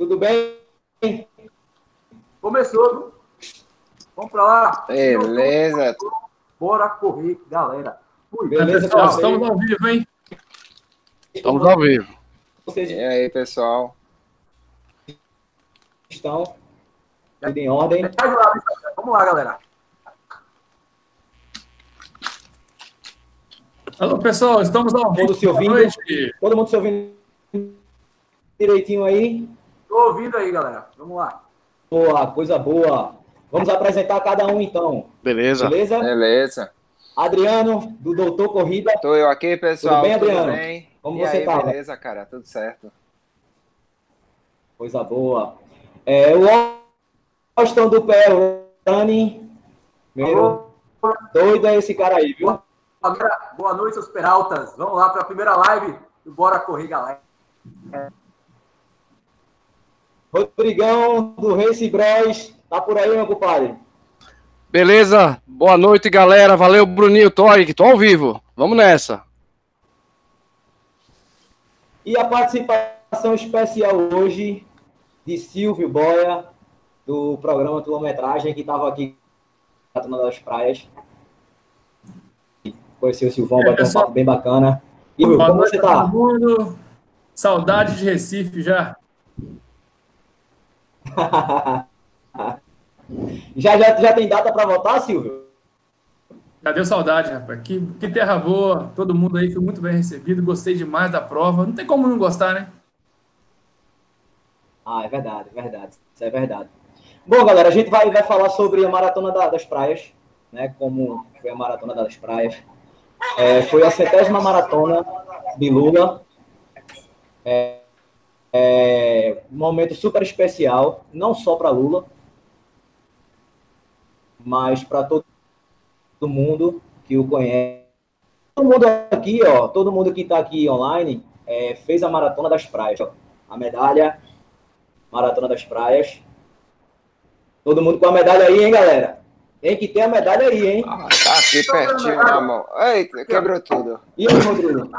Tudo bem? Começou, viu? Vamos para lá. Beleza. Bora correr, galera. Fui. Beleza, pessoal? Estamos ao vivo, hein? Estamos ao vivo. Vocês... E aí, pessoal? Estão? Tudo em ordem? Vamos lá, galera. Alô, pessoal, estamos ao vivo. Todo se ouvindo? Todo mundo se ouvindo direitinho aí? Estou ouvindo aí, galera. Vamos lá. Boa, coisa boa. Vamos apresentar cada um, então. Beleza. Beleza? Beleza. Adriano, do Doutor Corrida. Estou eu aqui, pessoal. Tudo bem, Adriano? Tudo bem? Como e você aí, tá? Beleza, cara. Tudo certo. Coisa boa. É, o Austin do pé, o Dani. Meu doido é esse cara aí, viu? Boa noite, seus peraltas. Vamos lá para a primeira live do Bora Correr, galera. Rodrigão, do Race Bros. Tá por aí, meu compadre? Beleza? Boa noite, galera. Valeu, Bruninho. Tô aí, tô ao vivo. Vamos nessa. E a participação especial hoje de Silvio Boia, do programa Quilometragem, que estava aqui na das Praias conhecer o Silvão, é, ter um papo bem bacana. E, Will, como você tá? Mundo. Saudade de Recife já. já, já, já tem data para voltar, Silvio? Já deu saudade, rapaz. Que, que terra boa. Todo mundo aí foi muito bem recebido. Gostei demais da prova. Não tem como não gostar, né? Ah, é verdade, é verdade. Isso é verdade. Bom, galera, a gente vai, vai falar sobre a Maratona da, das Praias, né? Como foi a Maratona das Praias. É, foi a centésima maratona de Lula. É, é, um momento super especial, não só para Lula, mas para todo, mundo que o conhece. Todo mundo aqui, ó, todo mundo que está aqui online é, fez a maratona das praias. Ó. A medalha, maratona das praias. Todo mundo com a medalha aí, hein, galera? Tem que ter a medalha aí, hein? Ah, tá aqui pertinho na mão. Eita, quebrou tudo. E aí, Rodrigo?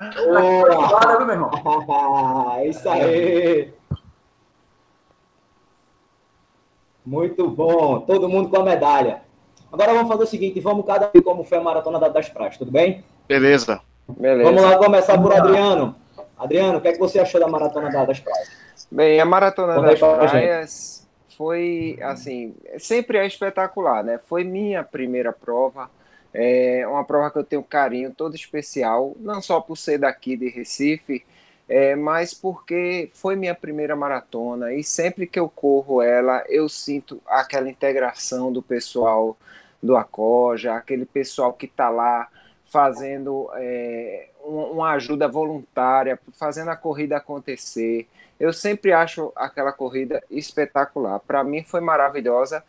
Boa! meu irmão? Isso aí! Muito bom. Todo mundo com a medalha. Agora vamos fazer o seguinte, vamos cada um como foi a maratona das praias, tudo bem? Beleza. Beleza. Vamos lá começar por Adriano. Adriano, o que, é que você achou da maratona das praias? Bem, a maratona das praias foi assim, sempre é espetacular, né? Foi minha primeira prova, é uma prova que eu tenho um carinho todo especial, não só por ser daqui de Recife, é, mas porque foi minha primeira maratona e sempre que eu corro ela, eu sinto aquela integração do pessoal do Acoja, aquele pessoal que está lá fazendo é, uma ajuda voluntária, fazendo a corrida acontecer. Eu sempre acho aquela corrida espetacular. Para mim foi maravilhosa.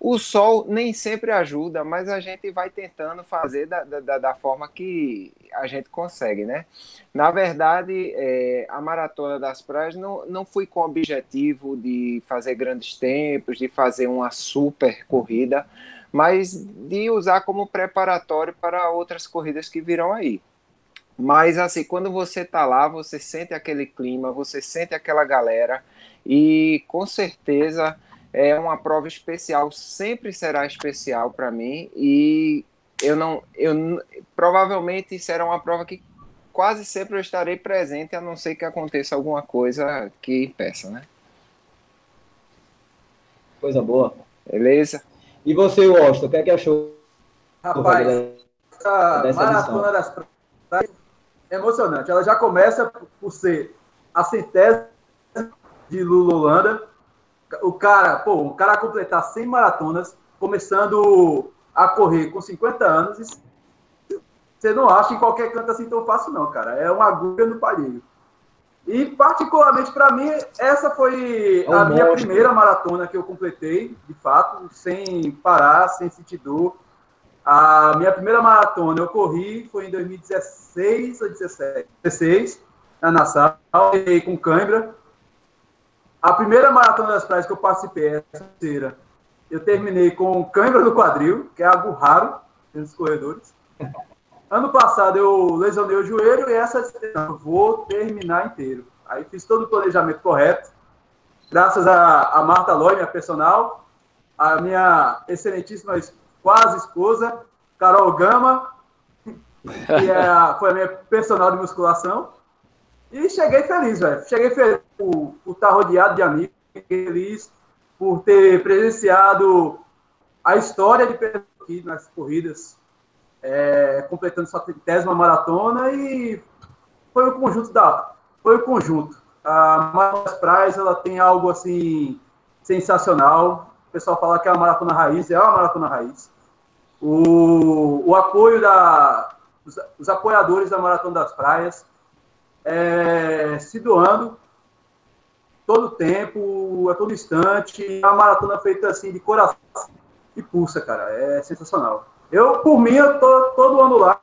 O sol nem sempre ajuda, mas a gente vai tentando fazer da, da, da forma que a gente consegue, né? Na verdade, é, a Maratona das Praias não, não fui com o objetivo de fazer grandes tempos, de fazer uma super corrida, mas de usar como preparatório para outras corridas que virão aí. Mas assim, quando você tá lá, você sente aquele clima, você sente aquela galera e com certeza é uma prova especial, sempre será especial para mim e eu não eu provavelmente será uma prova que quase sempre eu estarei presente, a não ser que aconteça alguma coisa que impeça, né? Coisa boa. Beleza? E você, Washington, o que é que achou? Rapaz, essa maratona das praias emocionante. Ela já começa por ser a centésima de Lula Holanda. O cara, pô, o cara completar 100 maratonas, começando a correr com 50 anos, você não acha em qualquer canto assim tão fácil, não, cara. É uma agulha no palheiro. E, particularmente para mim, essa foi é a minha primeira maratona que eu completei, de fato, sem parar, sem sentir dor a minha primeira maratona eu corri foi em 2016 ou 17, 16, na Nassau, com cãibra. A primeira maratona das praias que eu participei, essa terceira, eu terminei com cãibra no quadril, que é algo raro nos corredores. Ano passado eu lesionei o joelho e essa eu vou terminar inteiro. Aí fiz todo o planejamento correto. Graças a, a Marta Loy, minha personal, a minha excelentíssima quase esposa, Carol Gama, que é, foi a minha personal de musculação. E cheguei feliz, velho. Cheguei feliz por, estar rodeado de amigos, feliz por ter presenciado a história de aqui nas corridas, é, completando sua trigésima maratona e foi o conjunto da foi o conjunto. A Maratona das Praias ela tem algo assim sensacional. O pessoal fala que é uma maratona raiz, é uma maratona raiz. O, o apoio da os, os apoiadores da Maratona das Praias é, se doando todo tempo, a todo instante. É uma maratona feita assim de coração e pulsa, cara. É sensacional. Eu, por mim, eu tô todo ano lá.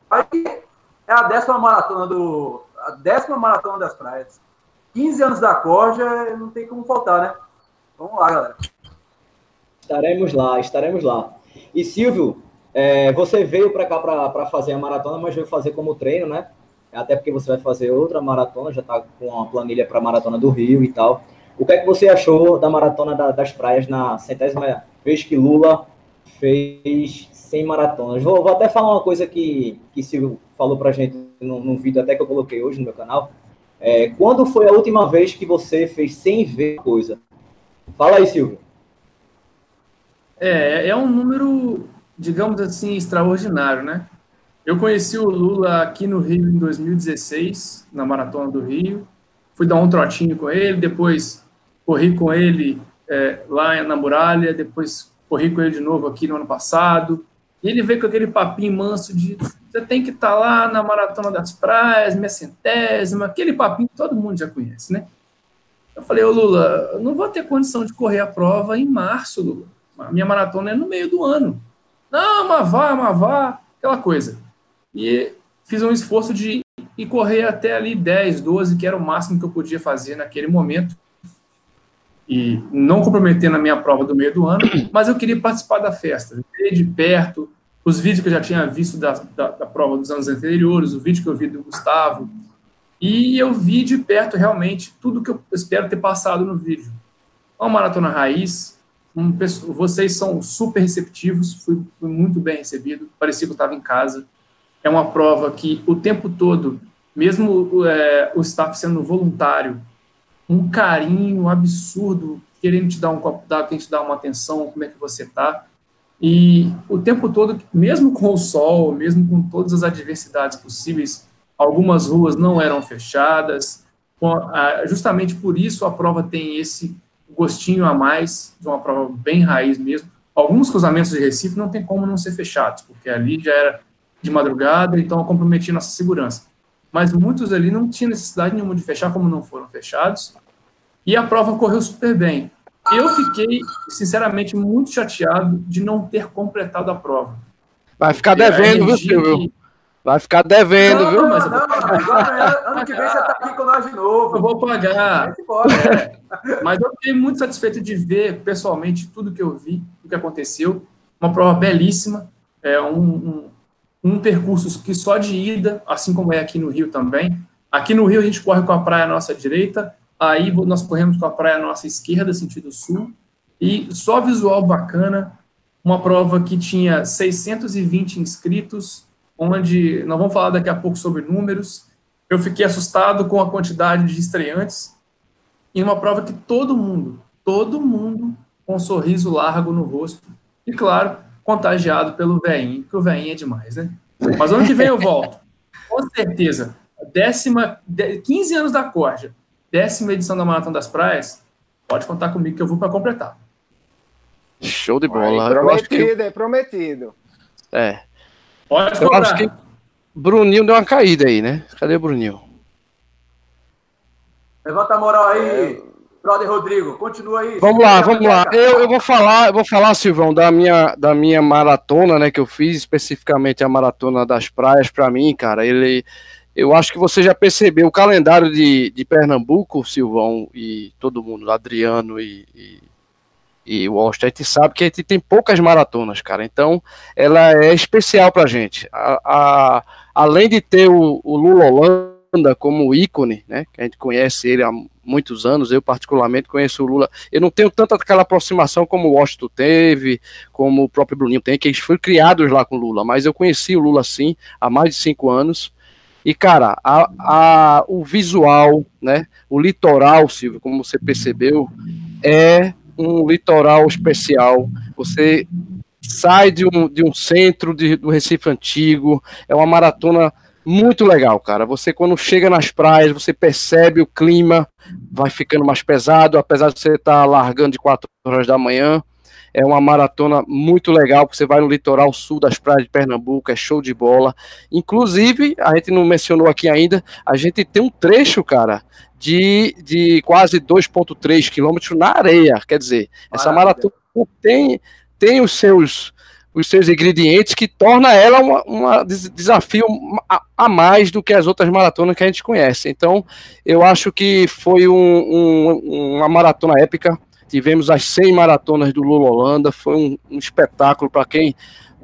É a décima maratona do. A décima maratona das praias. 15 anos da Corja, não tem como faltar, né? Vamos lá, galera. Estaremos lá, estaremos lá. E Silvio, é, você veio para cá para fazer a maratona, mas veio fazer como treino, né? Até porque você vai fazer outra maratona, já está com a planilha para maratona do Rio e tal. O que é que você achou da maratona da, das praias na centésima vez que Lula fez 100 maratonas. Vou, vou, até falar uma coisa que, que Silvio falou pra gente num, num vídeo até que eu coloquei hoje no meu canal. É, quando foi a última vez que você fez 100 vezes coisa? Fala aí, Silvio. É, é um número, digamos assim, extraordinário, né? Eu conheci o Lula aqui no Rio em 2016, na Maratona do Rio. Fui dar um trotinho com ele, depois corri com ele é, lá na muralha, depois corri com ele de novo aqui no ano passado, e ele veio com aquele papinho manso de você tem que estar tá lá na Maratona das Praias, minha centésima, aquele papinho que todo mundo já conhece, né? Eu falei, ô Lula, eu não vou ter condição de correr a prova em março, Lula. A minha maratona é no meio do ano. Não, mas vá, mas vá, aquela coisa. E fiz um esforço de ir correr até ali 10, 12, que era o máximo que eu podia fazer naquele momento e não comprometendo a minha prova do meio do ano, mas eu queria participar da festa, ver de perto os vídeos que eu já tinha visto da, da, da, prova dos anos anteriores, o vídeo que eu vi do Gustavo, e eu vi de perto realmente tudo que eu espero ter passado no vídeo. Uma maratona raiz, um, vocês são super receptivos, fui, fui muito bem recebido, parecia que eu estava em casa. É uma prova que o tempo todo, mesmo é, o staff sendo voluntário, um carinho absurdo, querendo te dar um copo d'água, querendo te dar uma atenção, como é que você está. E o tempo todo, mesmo com o sol, mesmo com todas as adversidades possíveis, algumas ruas não eram fechadas. Justamente por isso a prova tem esse gostinho a mais, de uma prova bem raiz mesmo. Alguns cruzamentos de Recife não tem como não ser fechados, porque ali já era de madrugada, então comprometia nossa segurança mas muitos ali não tinham necessidade nenhuma de fechar, como não foram fechados, e a prova correu super bem. Eu fiquei, sinceramente, muito chateado de não ter completado a prova. Vai ficar devendo, viu, Silvio? Que... Vai ficar devendo, não, viu? Mas não, não, ano que vem você tá aqui com nós de novo. Eu vou pagar. É, mas eu fiquei muito satisfeito de ver pessoalmente tudo que eu vi, o que aconteceu. Uma prova belíssima, é um, um um percurso que só de ida, assim como é aqui no Rio também. Aqui no Rio a gente corre com a praia à nossa direita, aí nós corremos com a praia à nossa esquerda, sentido sul, e só visual bacana, uma prova que tinha 620 inscritos, onde nós vamos falar daqui a pouco sobre números. Eu fiquei assustado com a quantidade de estreantes, em uma prova que todo mundo, todo mundo com um sorriso largo no rosto, e claro, contagiado pelo veinho, porque o veinho é demais, né? Mas ano que vem eu volto. Com certeza. Décima, 15 anos da corja, décima edição da Maratona das Praias, pode contar comigo que eu vou para completar. Show de bola. prometido, que... é prometido. É. Pode eu acho que Bruninho deu uma caída aí, né? Cadê o Bruninho? Levanta a moral aí. Brother Rodrigo, continua aí. Vamos lá, vamos lá. Eu, eu vou falar, eu vou falar, Silvão, da minha, da minha maratona, né, que eu fiz, especificamente a maratona das praias, para mim, cara, ele, eu acho que você já percebeu o calendário de, de Pernambuco, Silvão, e todo mundo, Adriano e, e, e o Austin, a gente sabe que a gente tem poucas maratonas, cara, então ela é especial pra gente. A, a além de ter o, o Lula Como ícone, né? Que a gente conhece ele há muitos anos, eu particularmente conheço o Lula. Eu não tenho tanta aquela aproximação como o Washington teve, como o próprio Bruninho tem, que eles foram criados lá com o Lula, mas eu conheci o Lula sim há mais de cinco anos. E, cara, a, a, o visual, né? O litoral, Silvio, como você percebeu, é um litoral especial. Você sai de um, de um centro de, do Recife Antigo, é uma maratona muito legal, cara. Você, quando chega nas praias, você percebe o clima, vai ficando mais pesado, apesar de você estar tá largando de 4 horas da manhã. É uma maratona muito legal, porque você vai no litoral sul das praias de Pernambuco, é show de bola. Inclusive, a gente não mencionou aqui ainda, a gente tem um trecho, cara, de, de quase 2,3 quilômetros na areia. Quer dizer, essa maratona tem, tem os seus os seus ingredientes que torna ela um desafio a, a, mais do que as outras maratonas que a gente conhece. Então, eu acho que foi um, um, uma maratona épica. Tivemos as 100 maratonas do Lula Holanda, foi um, um espetáculo para quem.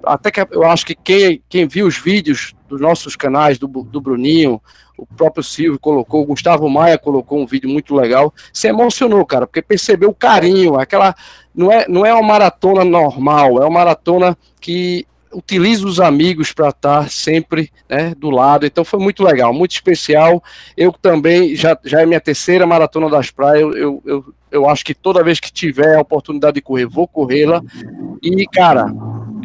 Até que eu acho que quem, quem viu os vídeos dos nossos canais, do, do Bruninho, o próprio Silvio colocou, o Gustavo Maia colocou um vídeo muito legal, se emocionou, cara, porque percebeu o carinho, aquela não é, não é uma maratona normal, é uma maratona que utiliza os amigos para estar sempre né, do lado. Então foi muito legal, muito especial. Eu também, já, já é minha terceira maratona das praias, eu, eu, eu acho que toda vez que tiver a oportunidade de correr, vou corrê-la. E, cara,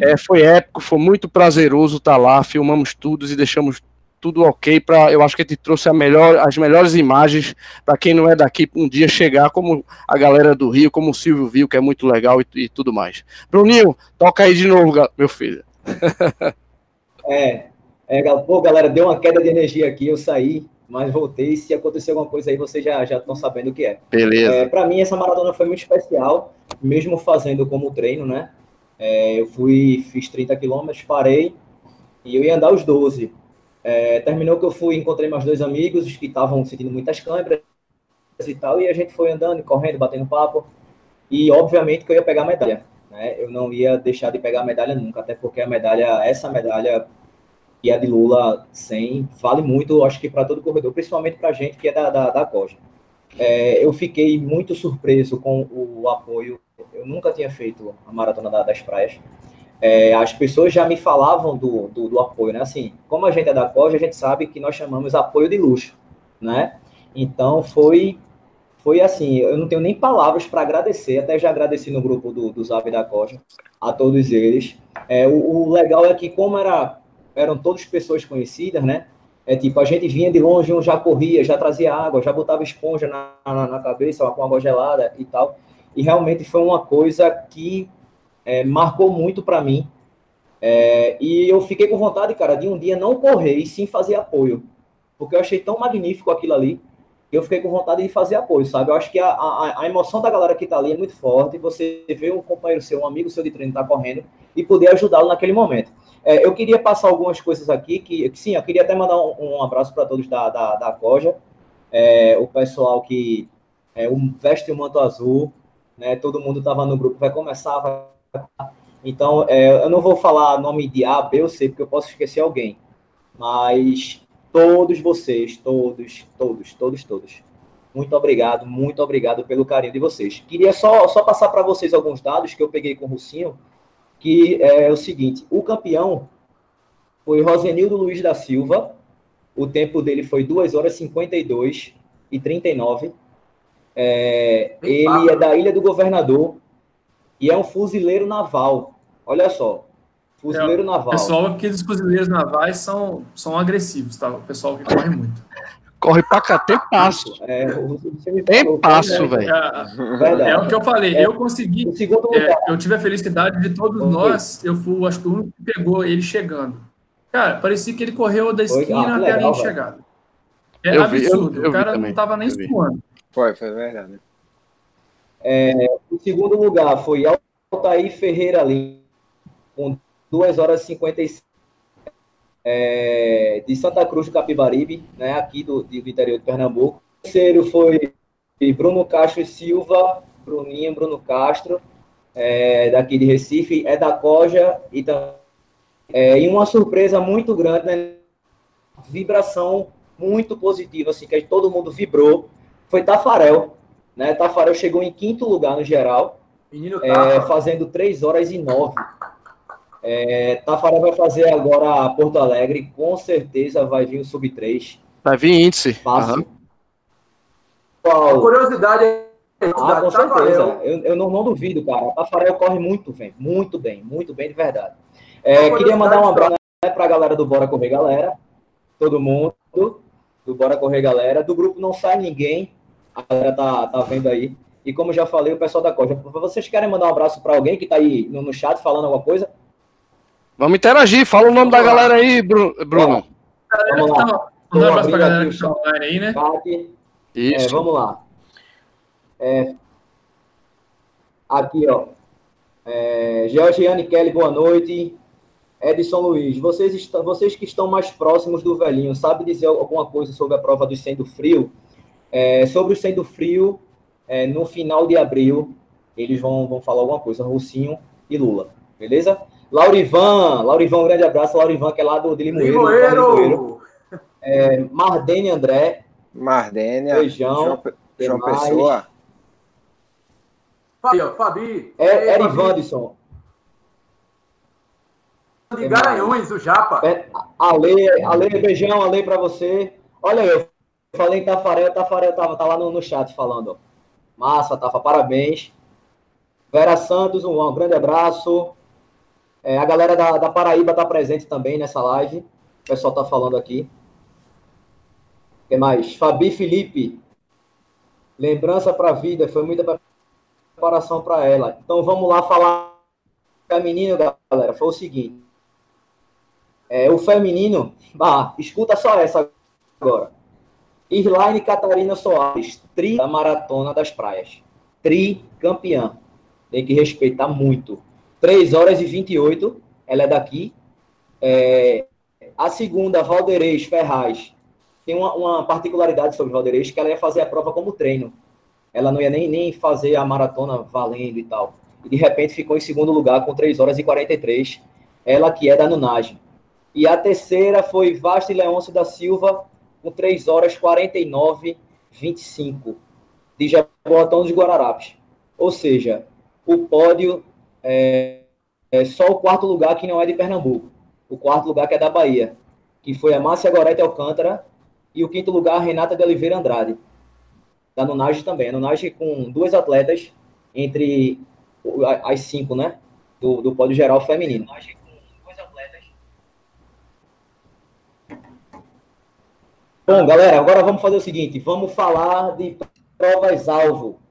é, foi épico, foi muito prazeroso estar lá, filmamos tudo e deixamos tudo ok para eu acho que a gente trouxe melhor, as melhores imagens para quem não é daqui um dia chegar como a galera do Rio, como o Silvio viu, que é muito legal e, e tudo mais. Bruninho, toca aí de novo, meu filho. é, é, pô, galera, deu uma queda de energia aqui, eu saí, mas voltei. Se acontecer alguma coisa aí, vocês já já estão sabendo o que é. Beleza. É, para mim essa maratona foi muito especial, mesmo fazendo como treino, né? É, eu fui, fiz 30 quilômetros, parei e eu ia andar os 12. É, terminou que eu fui, encontrei meus dois amigos que estavam sentindo muitas câimbras e tal, e a gente foi andando, correndo, batendo papo. E obviamente que eu ia pegar a medalha. Né? Eu não ia deixar de pegar a medalha nunca, até porque a medalha, essa medalha que é de Lula 100, vale muito, acho que para todo corredor, principalmente para a gente que é da, da, da Coja. É, eu fiquei muito surpreso com o apoio. Eu nunca tinha feito a maratona da, das praias é, as pessoas já me falavam do, do, do, apoio, né? Assim, como a gente é da COJ, a gente sabe que nós chamamos apoio de luxo, né? Então, foi, foi assim, eu não tenho nem palavras para agradecer, até já agradeci no grupo do, do Zap da COJ, a todos eles. É, o, o, legal é que, como era, eram todas pessoas conhecidas, né? É tipo, a gente vinha de longe, um já corria, já trazia água, já botava esponja na, na, na cabeça, com água gelada e tal. E realmente foi uma coisa que é, marcou muito para mim. É, e eu fiquei com vontade, cara, de um dia não correr e sim fazer apoio. Porque eu achei tão magnífico aquilo ali, eu fiquei com vontade de fazer apoio, sabe? Eu acho que a, a, a emoção da galera que tá ali é muito forte. Você vê um companheiro seu, um amigo seu de treino tá correndo e poder ajudá-lo naquele momento. É, eu queria passar algumas coisas aqui, que, que sim, eu queria até mandar um, um abraço para todos da, da, da Coja, é, o pessoal que é, veste o manto azul, né? Todo mundo tava no grupo, vai começar, vai então, é, eu não vou falar nome de A, B ou C, porque eu posso esquecer alguém. Mas todos vocês, todos, todos, todos, todos. Muito obrigado, muito obrigado pelo carinho de vocês. Queria só, só passar para vocês alguns dados que eu peguei com o Rucinho, que é o seguinte: o campeão foi Rosenildo Luiz da Silva, o tempo dele foi 2 horas 52 e 39. É, ele é da Ilha do Governador, e é um fuzileiro naval. Olha só, fuzileiro é, naval. Pessoal, aqueles fuzileiros navais são, são agressivos, tá? O pessoal que corre muito. Corre pra cá, tem passo. É, tem passo, velho. É, é, o que eu falei. É, eu consegui. É, eu tive a felicidade de todos nós. Eu fui, acho que o único que pegou ele chegando. Cara, parecia que ele correu da esquina ah, até a linha de chegada. É eu absurdo. Vi, eu, eu o cara não tava nem suando. Foi, foi verdade. É, o segundo lugar foi Altair Ferreira Lima, com 2 horas e 55 é, de Santa Cruz do Capibaribe, né, aqui do, do interior de Pernambuco. O terceiro foi Bruno Castro Silva, Bruninho Bruno Castro, é, daqui de Recife, é da Coja e, é, e uma surpresa muito grande, né, vibração muito positiva, assim, que todo mundo vibrou, foi Tafarel. Né? Tafarel chegou em quinto lugar no geral, é, fazendo 3 horas e 9. É, Tafarel vai fazer agora Porto Alegre, com certeza vai vir o sub 3. Vai vir índice. Fácil. Uhum. Qual? curiosidade é. Ah, com certeza. Eu, eu não, não, duvido, cara. Tafarel corre muito bem, muito bem, muito bem de verdade. É, queria mandar um abraço né, para a galera do Bora Correr Galera, todo mundo do Bora Correr Galera. Do grupo não sai ninguém, a galera tá, tá vendo aí. E como já falei, o pessoal da Coja, vocês querem mandar um abraço para alguém que está aí no, no, chat falando alguma coisa? Vamos interagir, fala o nome da galera aí, Bruno. Vamos lá. Um abraço para a galera que está online aí, né? Isso. É, vamos lá. É, aqui, ó. É, Georgiane Kelly, boa noite. Edson Luiz, vocês, estão, vocês que estão mais próximos do velhinho, sabe dizer alguma coisa sobre a prova do sendo frio? É, sobre o sendo frio, é, no final de abril, eles vão, vão falar alguma coisa, Rocinho e Lula, beleza? Laurivan, Laurivan, um grande abraço, Laurivan, que é lá do de Limoeiro. Limoeiro. É, Mardênia André. Mardênia. Feijão. João, João Pessoa. Fabi, Fabi. É, Erivandson de Garanhuns, o Japa. É, Ale, Ale, beijão, Ale para você. Olha, eu falei em Tafarel, Tafarel tava, tá lá no, no chat falando. Massa, Tafa, parabéns. Vera Santos, um, um grande abraço. É, a galera da, da Paraíba tá presente também nessa live. O pessoal tá falando aqui. O que mais? Fabi Felipe. Lembrança para a vida, foi muita preparação para ela. Então vamos lá falar a menina, galera. Foi o seguinte. É, o feminino, bah, escuta só essa agora. Irlaine Catarina Soares, tri da Maratona das Praias. Tri campeã. Tem que respeitar muito. 3 horas e 28, ela é daqui. É, a segunda, Valderez Ferraz. Tem uma, uma, particularidade sobre Valderez, que ela ia fazer a prova como treino. Ela não ia nem, nem fazer a maratona valendo e tal. E de repente ficou em segundo lugar com 3 horas e 43. Ela que é da Nunagem. E a terceira foi Vasta e Leôncio da Silva, com 3 horas 49, 25, de Jaboatão dos Guararapes. Ou seja, o pódio é, é, só o quarto lugar que não é de Pernambuco. O quarto lugar que é da Bahia, que foi a Márcia Gorete Alcântara, e o quinto lugar, Renata de Oliveira Andrade, da Nunage também. A Nunage com duas atletas entre as cinco, né? Do, do pódio geral feminino. Bom, galera, agora vamos fazer o seguinte: vamos falar de provas-alvo.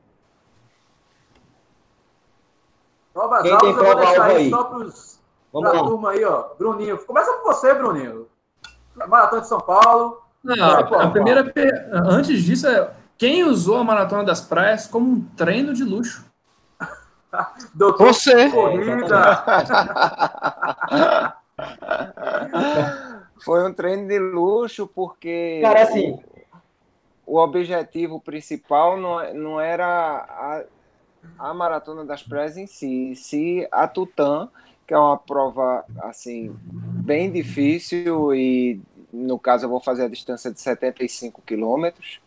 Provas Quem tem prova-alvo aí? Só pros, vamos lá. turma aí, ó. Bruninho. Começa com você, Bruninho. Maratona de São Paulo. Não, a, a primeira. Antes disso, é quem usou a Maratona das Praias como um treino de luxo? Doutor você. Corrida. Foi um treino de luxo, porque Cara, assim, o, o objetivo principal não, não era a, a maratona das praias em si, se a Tutã, que é uma prova assim bem difícil e no caso eu vou fazer a distância de 75 quilômetros.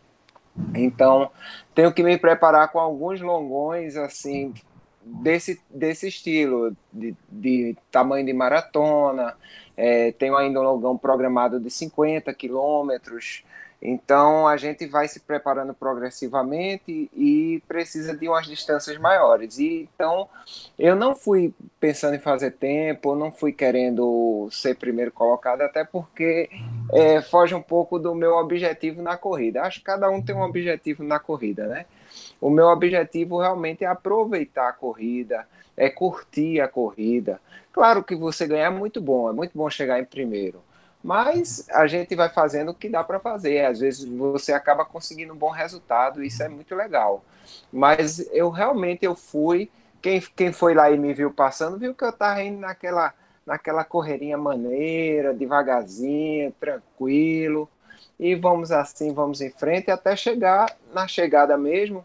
Então, tenho que me preparar com alguns longões assim desse, desse estilo, de, de tamanho de maratona, é, tenho ainda um longão programado de 50 quilômetros, então a gente vai se preparando progressivamente e precisa de umas distâncias maiores. E, então eu não fui pensando em fazer tempo, não fui querendo ser primeiro colocado, até porque é, foge um pouco do meu objetivo na corrida. Acho que cada um tem um objetivo na corrida, né? O meu objetivo realmente é aproveitar a corrida, é curtir a corrida. Claro que você ganhar é muito bom, é muito bom chegar em primeiro. Mas a gente vai fazendo o que dá para fazer. Às vezes você acaba conseguindo um bom resultado, isso é muito legal. Mas eu realmente eu fui. Quem, quem foi lá e me viu passando, viu que eu estava indo naquela, naquela correrinha maneira, devagarzinho, tranquilo. E vamos assim, vamos em frente até chegar na chegada mesmo.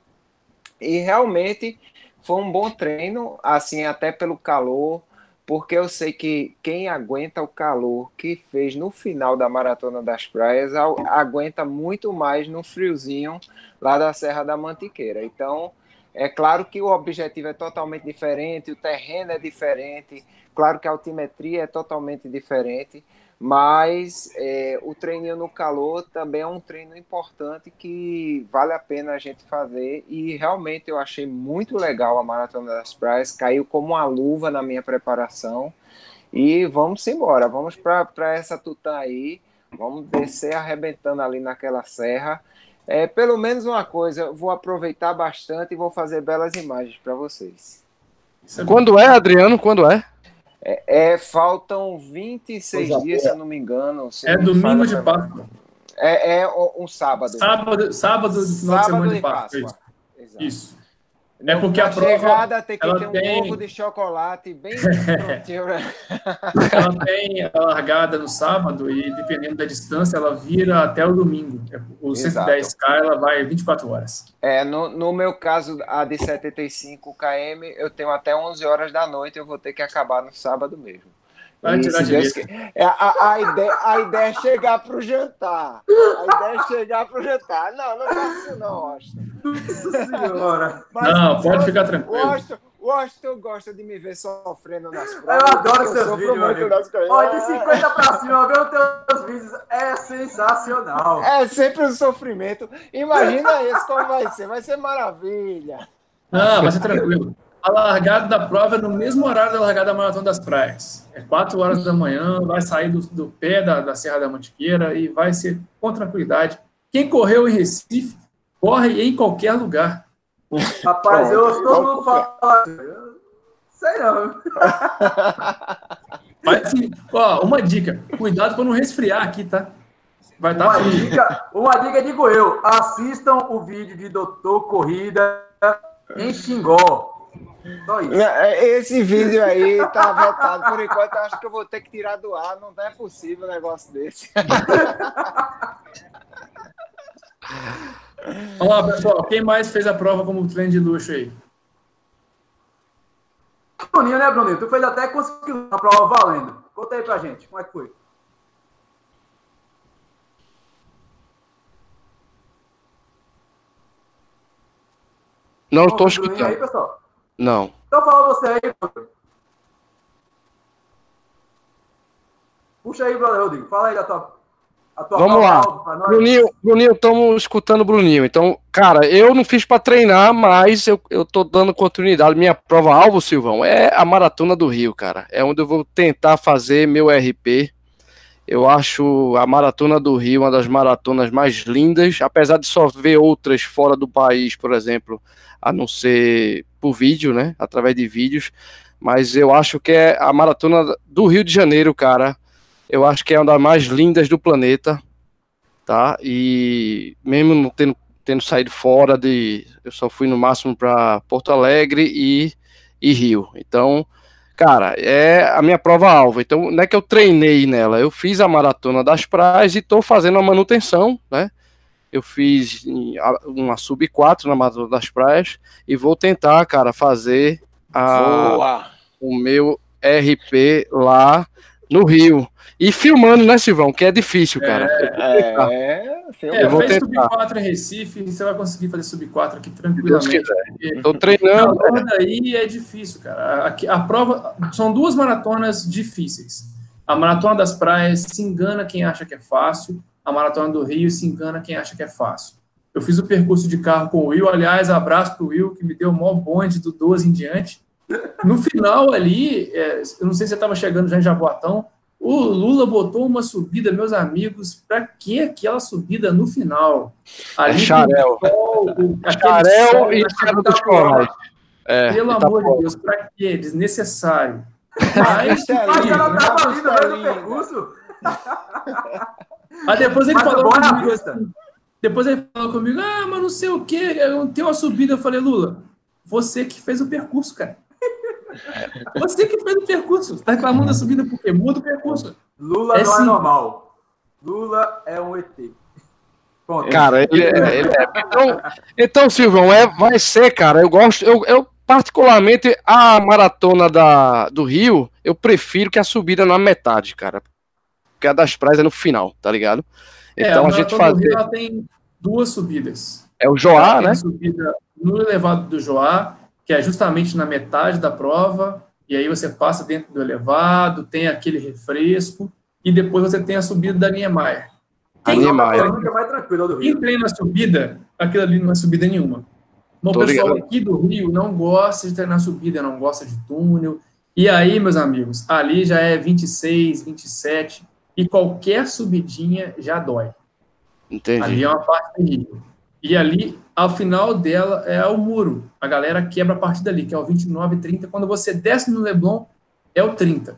E realmente foi um bom treino, assim, até pelo calor porque eu sei que quem aguenta o calor que fez no final da Maratona das Praias aguenta muito mais no friozinho lá da Serra da Mantiqueira. Então, é claro que o objetivo é totalmente diferente, o terreno é diferente, claro que a altimetria é totalmente diferente, mas é, o treino no calor também é um treino importante que vale a pena a gente fazer e realmente eu achei muito legal a Maratona das Praias, caiu como uma luva na minha preparação e vamos embora, vamos para essa tutã aí, vamos descer arrebentando ali naquela serra. É, pelo menos uma coisa, vou aproveitar bastante e vou fazer belas imagens para vocês. Quando é, Adriano? Quando é? É, é, faltam 26 Coisa dias, boa. se eu não me engano. É domingo de Páscoa. É, é um sábado. Sábado, sábado do final sábado de semana de Páscoa. Páscoa. Isso. É porque a prova. Chegada tem que ter um tem... ovo de chocolate bem. Né? ela tem a largada no sábado e, dependendo da distância, ela vira até o domingo. É, o 110K ela vai 24 horas. É, no, no meu caso, a de 75 km, eu tenho até 11 horas da noite, eu vou ter que acabar no sábado mesmo. É, a, a, ideia, a ideia é chegar para o jantar. A ideia é chegar para o jantar. Não, não faço isso não, Austin. Nossa senhora. Mas, não, pode ficar tranquilo. Austin, o Austin gosta de me ver sofrendo nas provas. Eu adoro seus vídeos, Olha, de 50 para cima, ver os teus vídeos é sensacional. É sempre um sofrimento. Imagina esse como vai ser. Vai ser maravilha. Não, vai ser tranquilo. A largada da prova é no mesmo horário da largada da Maratona das Praias. É 4 horas da manhã, vai sair do, do pé da, da Serra da Mantiqueira e vai ser com tranquilidade. Quem correu em Recife, corre em qualquer lugar. Rapaz, eu ouço todo mundo falar. Sei não. Mas, assim, ó, uma dica: cuidado para não resfriar aqui, tá? Vai dar uma dica, uma dica digo eu: assistam o vídeo de Doutor Corrida em Xingó. É, esse vídeo aí tá vetado. Por enquanto, eu acho que eu vou ter que tirar do ar. Não é possível um negócio desse. Vamos lá, pessoal. Quem mais fez a prova como trem de luxo aí? Bruninho, né, Bruninho? Tu fez até conseguiu a prova valendo. Conta aí pra gente, como é que foi? Não estou escutando. Aí, pessoal? Não. Então fala você aí, brother. Puxa aí, brother Rodrigo. Fala aí da tua. Vamos lá. Bruninho, Bruninho, estamos escutando o Bruninho. Então, cara, eu não fiz para treinar, mas eu, eu tô dando continuidade. Minha prova-alvo, Silvão, é a Maratona do Rio, cara. É onde eu vou tentar fazer meu RP. Eu acho a Maratona do Rio uma das maratonas mais lindas, apesar de só ver outras fora do país, por exemplo, a não ser por vídeo, né? Através de vídeos. Mas eu acho que é a maratona do Rio de Janeiro, cara. Eu acho que é uma das mais lindas do planeta, tá? E mesmo não tendo, tendo saído fora de. Eu só fui no máximo para Porto Alegre e, e Rio. Então, cara, é a minha prova-alvo. Então, não é que eu treinei nela, eu fiz a maratona das praias e estou fazendo a manutenção, né? eu fiz uma sub 4 na Maratona das Praias e vou tentar, cara, fazer a, o meu RP lá no Rio. E filmando, né, Silvão? Que é difícil, cara. É, é, é eu fez sub 4 em Recife, você vai conseguir fazer sub 4 aqui tranquilamente. Estou treinando. A daí é difícil, cara. Aqui, a prova são duas maratonas difíceis. A maratona das praias se engana quem acha que é fácil a Maratona do Rio se engana quem acha que é fácil. Eu fiz o percurso de carro com o Will, aliás, abraço para o Will, que me deu o maior bonde do 12 em diante. No final ali, é, eu não sei se você estava chegando já em Jaboatão, o Lula botou uma subida, meus amigos, para que aquela subida no final? Ali, é Xarel. Sol, Xarel e Xarel dos Corais. É, Pelo amor de Deus, para que? Desnecessário. Mas, Mas ela estava ali no percurso. Aí depois ele mas falou comigo assim, depois ele falou comigo, ah, mas não sei o que, tem uma subida. Eu falei, Lula, você que fez o percurso, cara. Você que fez o percurso. Tá reclamando da subida por quê? Muda o percurso. Lula é não é sim. é normal. Lula é um ET. Pronto. Cara, ele, é, ele é. Então, então Silvão, é, vai ser, cara. Eu gosto, eu, eu particularmente a maratona da, do Rio eu prefiro que a subida na metade, cara. Porque a das praias é no final, tá ligado? É, então é, a, a gente faz. Ela tem duas subidas. É o Joá, né? subida no elevado do Joá, que é justamente na metade da prova, e aí você passa dentro do elevado, tem aquele refresco, e depois você tem a subida da Niemeyer. Quem, Niemeyer. É mais tranquilo do Rio. Quem treina a subida, aquilo ali não é subida nenhuma. O pessoal ligado. aqui do Rio não gosta de treinar subida, não gosta de túnel. E aí, meus amigos, ali já é 26, 27, e qualquer subidinha já dói. Entendi. Ali é uma parte terrível. E ali, ao final dela, é o muro. A galera quebra a partir dali, que é o 29, 30. Quando você desce no Leblon, é o 30.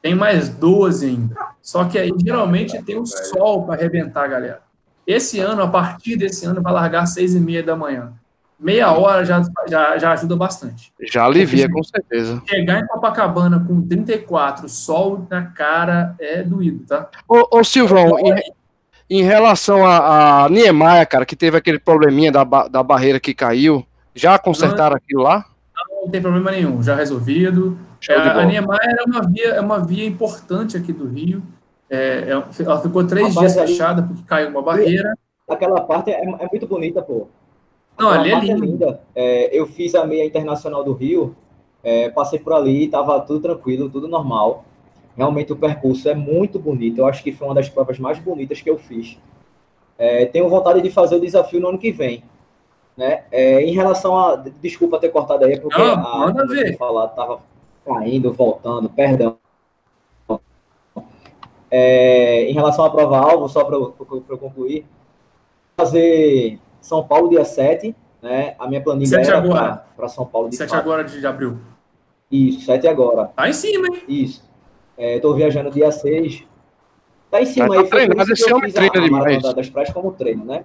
Tem mais 12 ainda. Só que aí, geralmente, tem um sol para arrebentar, galera. Esse ano, a partir desse ano, vai largar às 6 e meia da manhã. Meia hora já, já, já ajuda bastante. Já alivia, com certeza. Chegar em Copacabana com 34, sol na cara, é doído, tá? Ô, ô Silvão, em relação a, a Niemeyer, cara, que teve aquele probleminha da, da barreira que caiu, já consertaram não, aquilo lá? Não, não tem problema nenhum, já resolvido. É, a Niemeyer é uma, via, é uma via importante aqui do Rio. É, é ela ficou três dias fechada porque caiu uma barreira. Aquela parte é, é muito bonita, pô. Não, ali é, é linda. É, eu fiz a meia internacional do Rio, é, passei por ali, tava tudo tranquilo, tudo normal. Realmente o percurso é muito bonito. Eu acho que foi uma das provas mais bonitas que eu fiz. É, tenho vontade de fazer o desafio no ano que vem. Né? É, em relação a. Desculpa ter cortado aí, porque Não, a, manda ver. falar estava caindo, voltando, perdão. É, em relação à prova-alvo, só para eu, concluir, fazer São Paulo dia 7, né? A minha planilha era para São Paulo de 7 fato. agora de abril. Isso, 7 agora. Tá em cima, hein? Isso. É, Estou viajando dia 6. Tá em cima tá aí. Foi mas esse homem treina demais. Das praias como treino, né?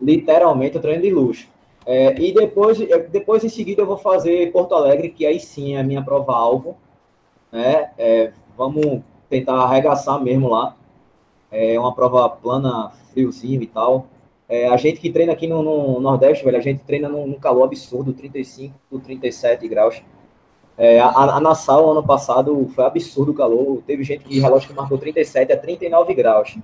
Literalmente, eu treino de luxo. É, e depois, é, depois, em seguida, eu vou fazer Porto Alegre, que aí sim é a minha prova-alvo. Né? É, vamos tentar arregaçar mesmo lá. É uma prova plana, friozinho e tal. É, a gente que treina aqui no, no, Nordeste, velho, a gente treina num, num calor absurdo, 35, 37 graus. É, a, a Nassau, ano passado, foi absurdo o calor. Teve gente que relógio que marcou 37 a 39 graus.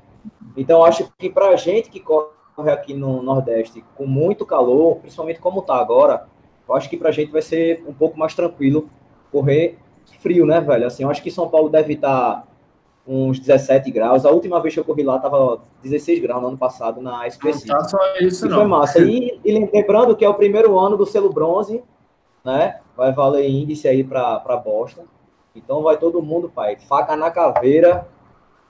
Então, acho que para a gente que corre aqui no Nordeste com muito calor, principalmente como está agora, eu acho que para a gente vai ser um pouco mais tranquilo correr frio, né, velho? Assim, eu acho que São Paulo deve estar tá uns 17 graus. A última vez que eu corri lá estava 16 graus no ano passado na SPC. Não tá só isso, e não. Foi massa. E, e lembrando que é o primeiro ano do selo bronze, né? Vai valer índice aí para Boston. Então vai todo mundo, pai, faca na caveira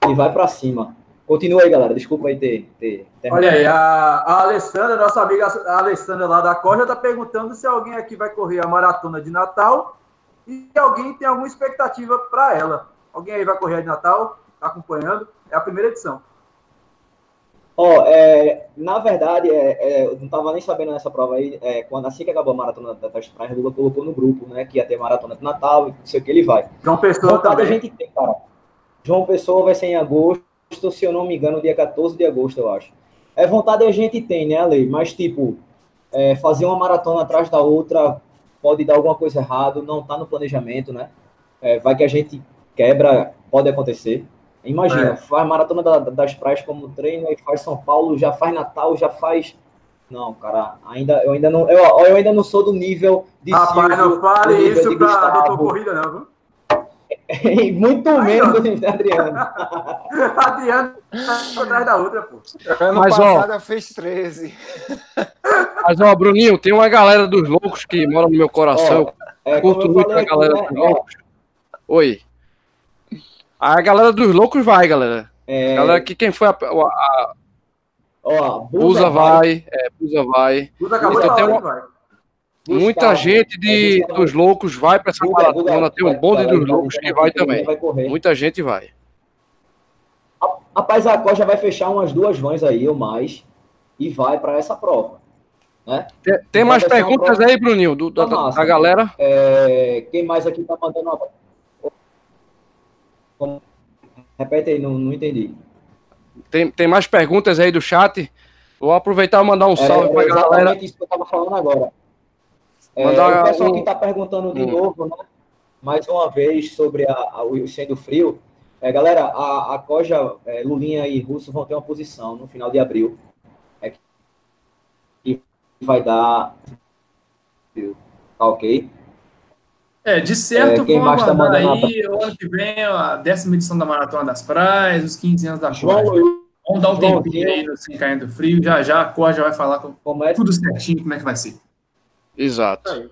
e vai para cima. Continua aí, galera. Desculpa aí ter. ter, ter Olha aí, a, a, Alessandra, nossa amiga Alessandra lá da Corja, está perguntando se alguém aqui vai correr a maratona de Natal e alguém tem alguma expectativa para ela. Alguém aí vai correr a de Natal? Está acompanhando? É a primeira edição. Ó, oh, é, na verdade, é, é, eu não estava nem sabendo nessa prova aí, é, quando assim que acabou a maratona das praias, Lula colocou no grupo, né, que ia ter maratona de Natal e não sei o que ele vai. João Pessoa Vontade também. a gente tem, cara. João Pessoa vai ser em agosto, se eu não me engano, dia 14 de agosto, eu acho. É vontade a gente tem, né, Ale? Mas, tipo, é, fazer uma maratona atrás da outra pode dar alguma coisa errado, não tá no planejamento, né? É, vai que a gente quebra, pode acontecer. Imagina, é. faz maratona da, das praias como treino, e faz São Paulo, já faz Natal, já faz. Não, cara, ainda, eu ainda não. Eu, eu ainda não sou do nível de. Rapaz, Silvio, não fale isso pra doutor corrida, não, viu? Muito Ai, menos do Adriano. Adriano tá atrás da outra, pô. Ano Mas, passado ó, fez 13. Mas, ó, Bruninho, tem uma galera dos loucos que mora no meu coração. Ó, é, Curto muito a galera né? dos loucos. Oi. A galera dos loucos vai, galera. É... Galera aqui, quem foi a. a, a... Ó, Busa vai. vai. É, Busa vai. Busa acabou então, tem uma... vai. Muita gente de, dos loucos vai para essa maratona. Tem um bonde dos loucos que vai também. Muita gente vai. Rapaz, a já vai fechar umas duas vans aí ou mais e vai para essa prova. Né? Tem, tem mais perguntas aí, Bruninho, do, da, tá da, galera? É, quem mais aqui tá mandando uma. Repete aí, não, não entendi. Tem, tem mais perguntas aí do chat? Vou aproveitar e mandar um salve é, para a galera. isso que eu estava falando agora. É, o pessoal um... que está perguntando de hum. novo, né? mais uma vez sobre a, a, o sendo frio. É, galera, a, a Coja, é, Lulinha e Russo vão ter uma posição no final de abril. É que vai dar. Tá ok? É, de certo, é, quem vamos tá aguardar aí, o ano que vem, a décima edição da Maratona das Praias, os 15 anos da João, Vamos dar um tempinho aí, assim, caindo frio, já já a Cor já vai falar com, como é tudo certinho, como é que vai ser. Exato.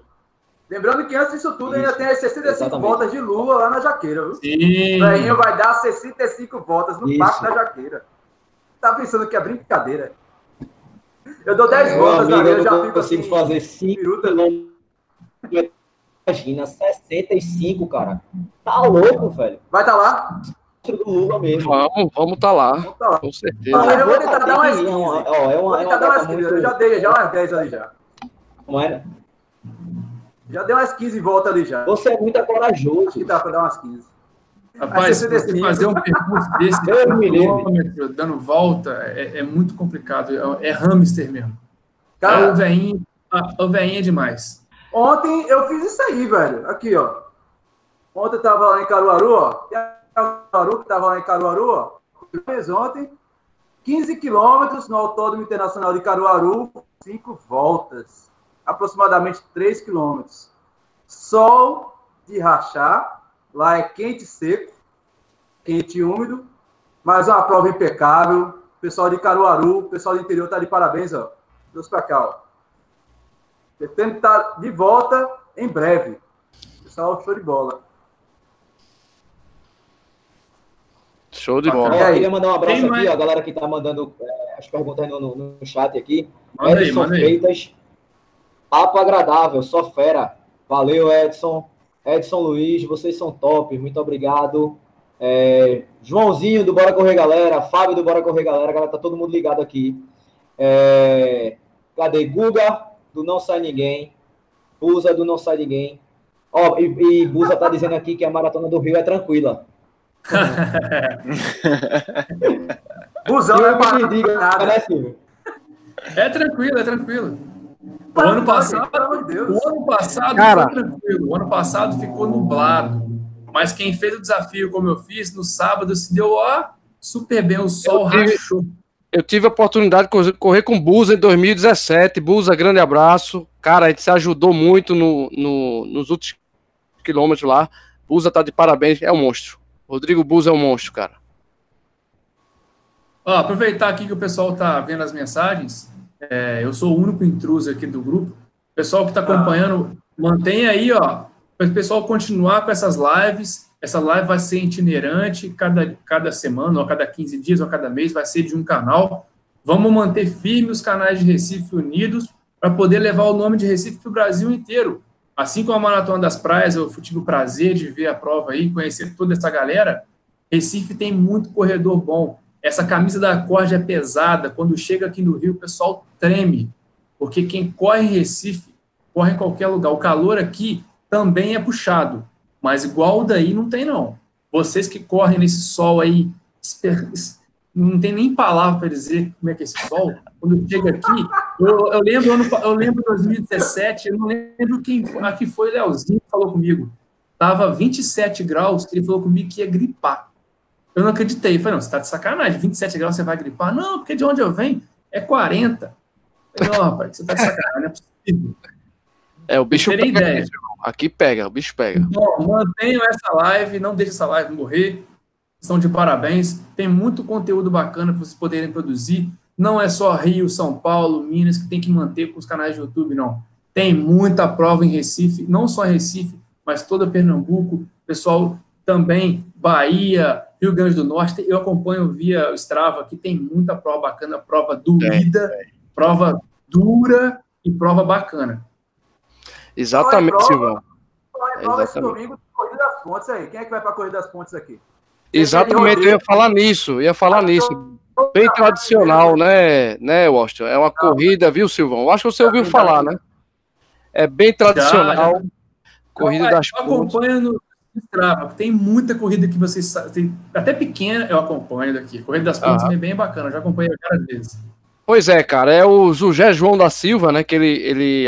Lembrando que antes disso tudo ainda tem as 65 Exatamente. voltas de Lula lá na Jaqueira, viu? Sim. O Veinho vai dar 65 voltas no Isso. Parque da Jaqueira. Tá pensando que é brincadeira. Eu dou 10 é, voltas amigo, eu já fico consigo assim, fazer 5 Imagina, 65, cara. Tá louco, velho. Vai estar tá lá? Do Lula mesmo. Vamos, vamos tá lá. Vamos tá lá. Com certeza. Ah, eu vou tentar dar umas 15. Ó, é uma, é uma dar umas 15. Muito... Eu já dei já umas 10 ali já. Como era? Já deu umas 15 voltas ali já. Você é muito corajoso. Acho que dá para dar umas 15. Rapaz, você fazer um percurso desse quilômetro, dando volta, é, é, muito complicado. É, é hamster mesmo. Cara, é o veinho, o veinho é demais. Ontem eu fiz isso aí, velho. Aqui, ó. Ontem eu tava lá em Caruaru, ó. Caruaru, que tava lá em Caruaru, ó. Fez ontem 15 quilômetros no Autódromo Internacional de Caruaru, cinco voltas aproximadamente 3 quilômetros. Sol de rachar, lá é quente seco, quente e úmido, mas é uma prova impecável. Pessoal de Caruaru, pessoal do interior tá de parabéns, ó. Deus pra cá, ó. Pretendo estar de volta em breve. Pessoal, show de bola. Show de bola. Eu queria mandar um abraço Tem aqui, mais... a galera que tá mandando é, as perguntas no, no, no chat aqui. Manda Edson aí, Freitas, Papo agradável, só fera. Valeu, Edson. Edson Luiz, vocês são top, muito obrigado. É, Joãozinho do Bora Correr Galera, Fábio do Bora Correr Galera, galera, tá todo mundo ligado aqui. É, cadê? Guga do Não Sai Ninguém, Busa do Não Sai Ninguém. Ó, oh, e, e Busa tá dizendo aqui que a Maratona do Rio é tranquila. Busão é para diga, nada. Né, é tranquilo, é tranquilo. O ano passado, o ano passado Cara, foi tranquilo. O ano passado ficou nublado. Mas quem fez o desafio, como eu fiz, no sábado se deu ó, super bem. O sol eu tive, rachou. Eu tive a oportunidade de correr com o Busa em 2017. Busa, grande abraço. Cara, a gente se ajudou muito no, no, nos últimos quilômetros lá. Busa tá de parabéns, é um monstro. Rodrigo Busa é um monstro, cara. Ó, aproveitar aqui que o pessoal tá vendo as mensagens. É, eu sou o único intruso aqui do grupo. O pessoal que está acompanhando, ah. mantenha aí, ó, para o pessoal continuar com essas lives. Essa live vai ser itinerante, cada, cada semana, ou cada 15 dias, ou cada mês, vai ser de um canal. Vamos manter firme os canais de Recife unidos para poder levar o nome de Recife para o Brasil inteiro. Assim como a Maratona das Praias, eu tive o prazer de ver a prova aí, conhecer toda essa galera. Recife tem muito corredor bom. Essa camisa da corda é pesada. Quando chega aqui no Rio, o pessoal treme. Porque quem corre em Recife, corre em qualquer lugar. O calor aqui também é puxado. Mas igual daí não tem, não. Vocês que correm nesse sol aí, não tem nem palavra para dizer como é que é esse sol. Quando chega aqui, eu, eu lembro eu lembro 2017, eu não lembro quem aqui foi Leozinho que falou comigo. Tava 27 graus, ele falou comigo que ia gripar. Eu não acreditei. Falei, não, você tá de sacanagem, 27 graus você vai gripar? Não, porque de onde eu venho é 40. Falei, não, rapaz, você tá de sacanagem, não é possível. É, o bicho pega. Ideia. Aqui pega, o bicho pega. Então, mantenham essa live, não deixe essa live morrer. Estão de parabéns. Tem muito conteúdo bacana para vocês poderem produzir. Não é só Rio, São Paulo, Minas que tem que manter com os canais de YouTube, não. Tem muita prova em Recife, não só em Recife, mas toda Pernambuco. Pessoal também Bahia, Rio Grande do Norte, eu acompanho via Strava, que tem muita prova bacana, prova doída, é, é. prova dura e prova bacana. Exatamente, Silvão. É prova esse domingo, Corrida das Pontes aí. Quem é que vai para a Corrida das Pontes aqui? Exatamente, eu ia falar nisso, ia falar nisso. Bem tradicional, né, né, Washington? É uma corrida, viu, Silvão? Eu acho que você ouviu falar, né? É bem tradicional. Corrida das Pontes. Acompanhando Strava, tem muita corrida que vocês até pequena eu acompanho daqui. Corrida das Pontes é bem bacana, já acompanhei várias vezes. Pois é, cara, é o José João da Silva, né? Que ele, ele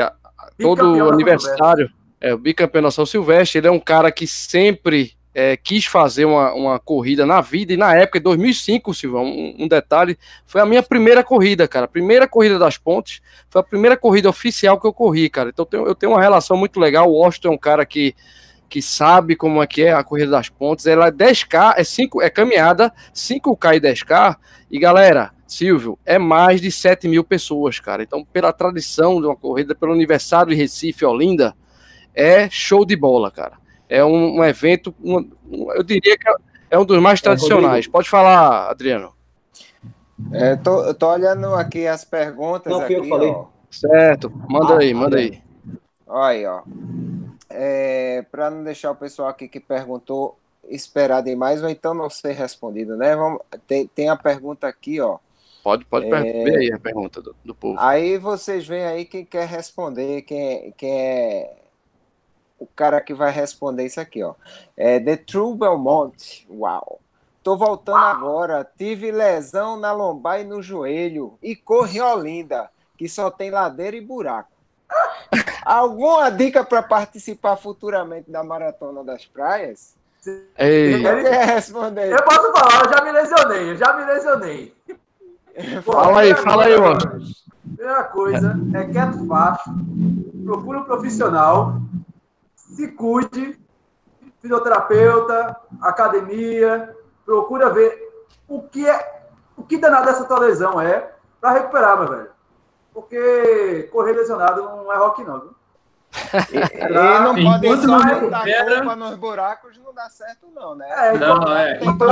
todo aniversário, É, o bicampeão da São Silvestre, ele é um cara que sempre é, quis fazer uma, uma corrida na vida, e na época, em 2005, Silvão, um, um, detalhe, foi a minha primeira corrida, cara, primeira corrida das pontes, foi a primeira corrida oficial que eu corri, cara, então eu tenho, eu tenho uma relação muito legal, o Washington é um cara que, que sabe como é que é a corrida das pontes, ela é 10K, é, 5, é caminhada, 5K e 10K, e galera, Silvio, é mais de 7 mil pessoas, cara, então pela tradição de uma corrida, pelo aniversário de Recife, Olinda, é show de bola, cara é um, um evento, um, um, eu diria que é um dos mais é, tradicionais. É, Pode falar, Adriano. É, tô, tô olhando aqui as perguntas. Não, aqui, eu falei. Ó. Certo, manda ah, aí, manda aí. Olha aí, ó. É, Para não deixar o pessoal aqui que perguntou esperar demais ou então não ser respondido, né? Vamos, tem, tem a pergunta aqui, ó. Pode, pode é, ver aí a pergunta do, do povo. Aí vocês veem aí quem quer responder, quem, quem é o cara que vai responder isso aqui, ó. É The True Belmont. Uau. Tô voltando agora. Tive lesão na lombar e no joelho. E corre Olinda, que só tem ladeira e buraco. Alguma dica para participar futuramente da Maratona das Praias? Ei. Quer responder? Eu posso falar, eu já me lesionei, eu já me lesionei. Fala aí, fala aí, mano. Primeira coisa é quieto fácil, procura um profissional se cuide, fisioterapeuta, academia, procura ver o que é, o que danado dessa tua lesão é para recuperar, meu velho. Porque correr lesionado não é rock, não. Viu? E, e não pode só botar recupera... culpa nos buracos, não dá certo, não, né? É, não, é. Enquanto,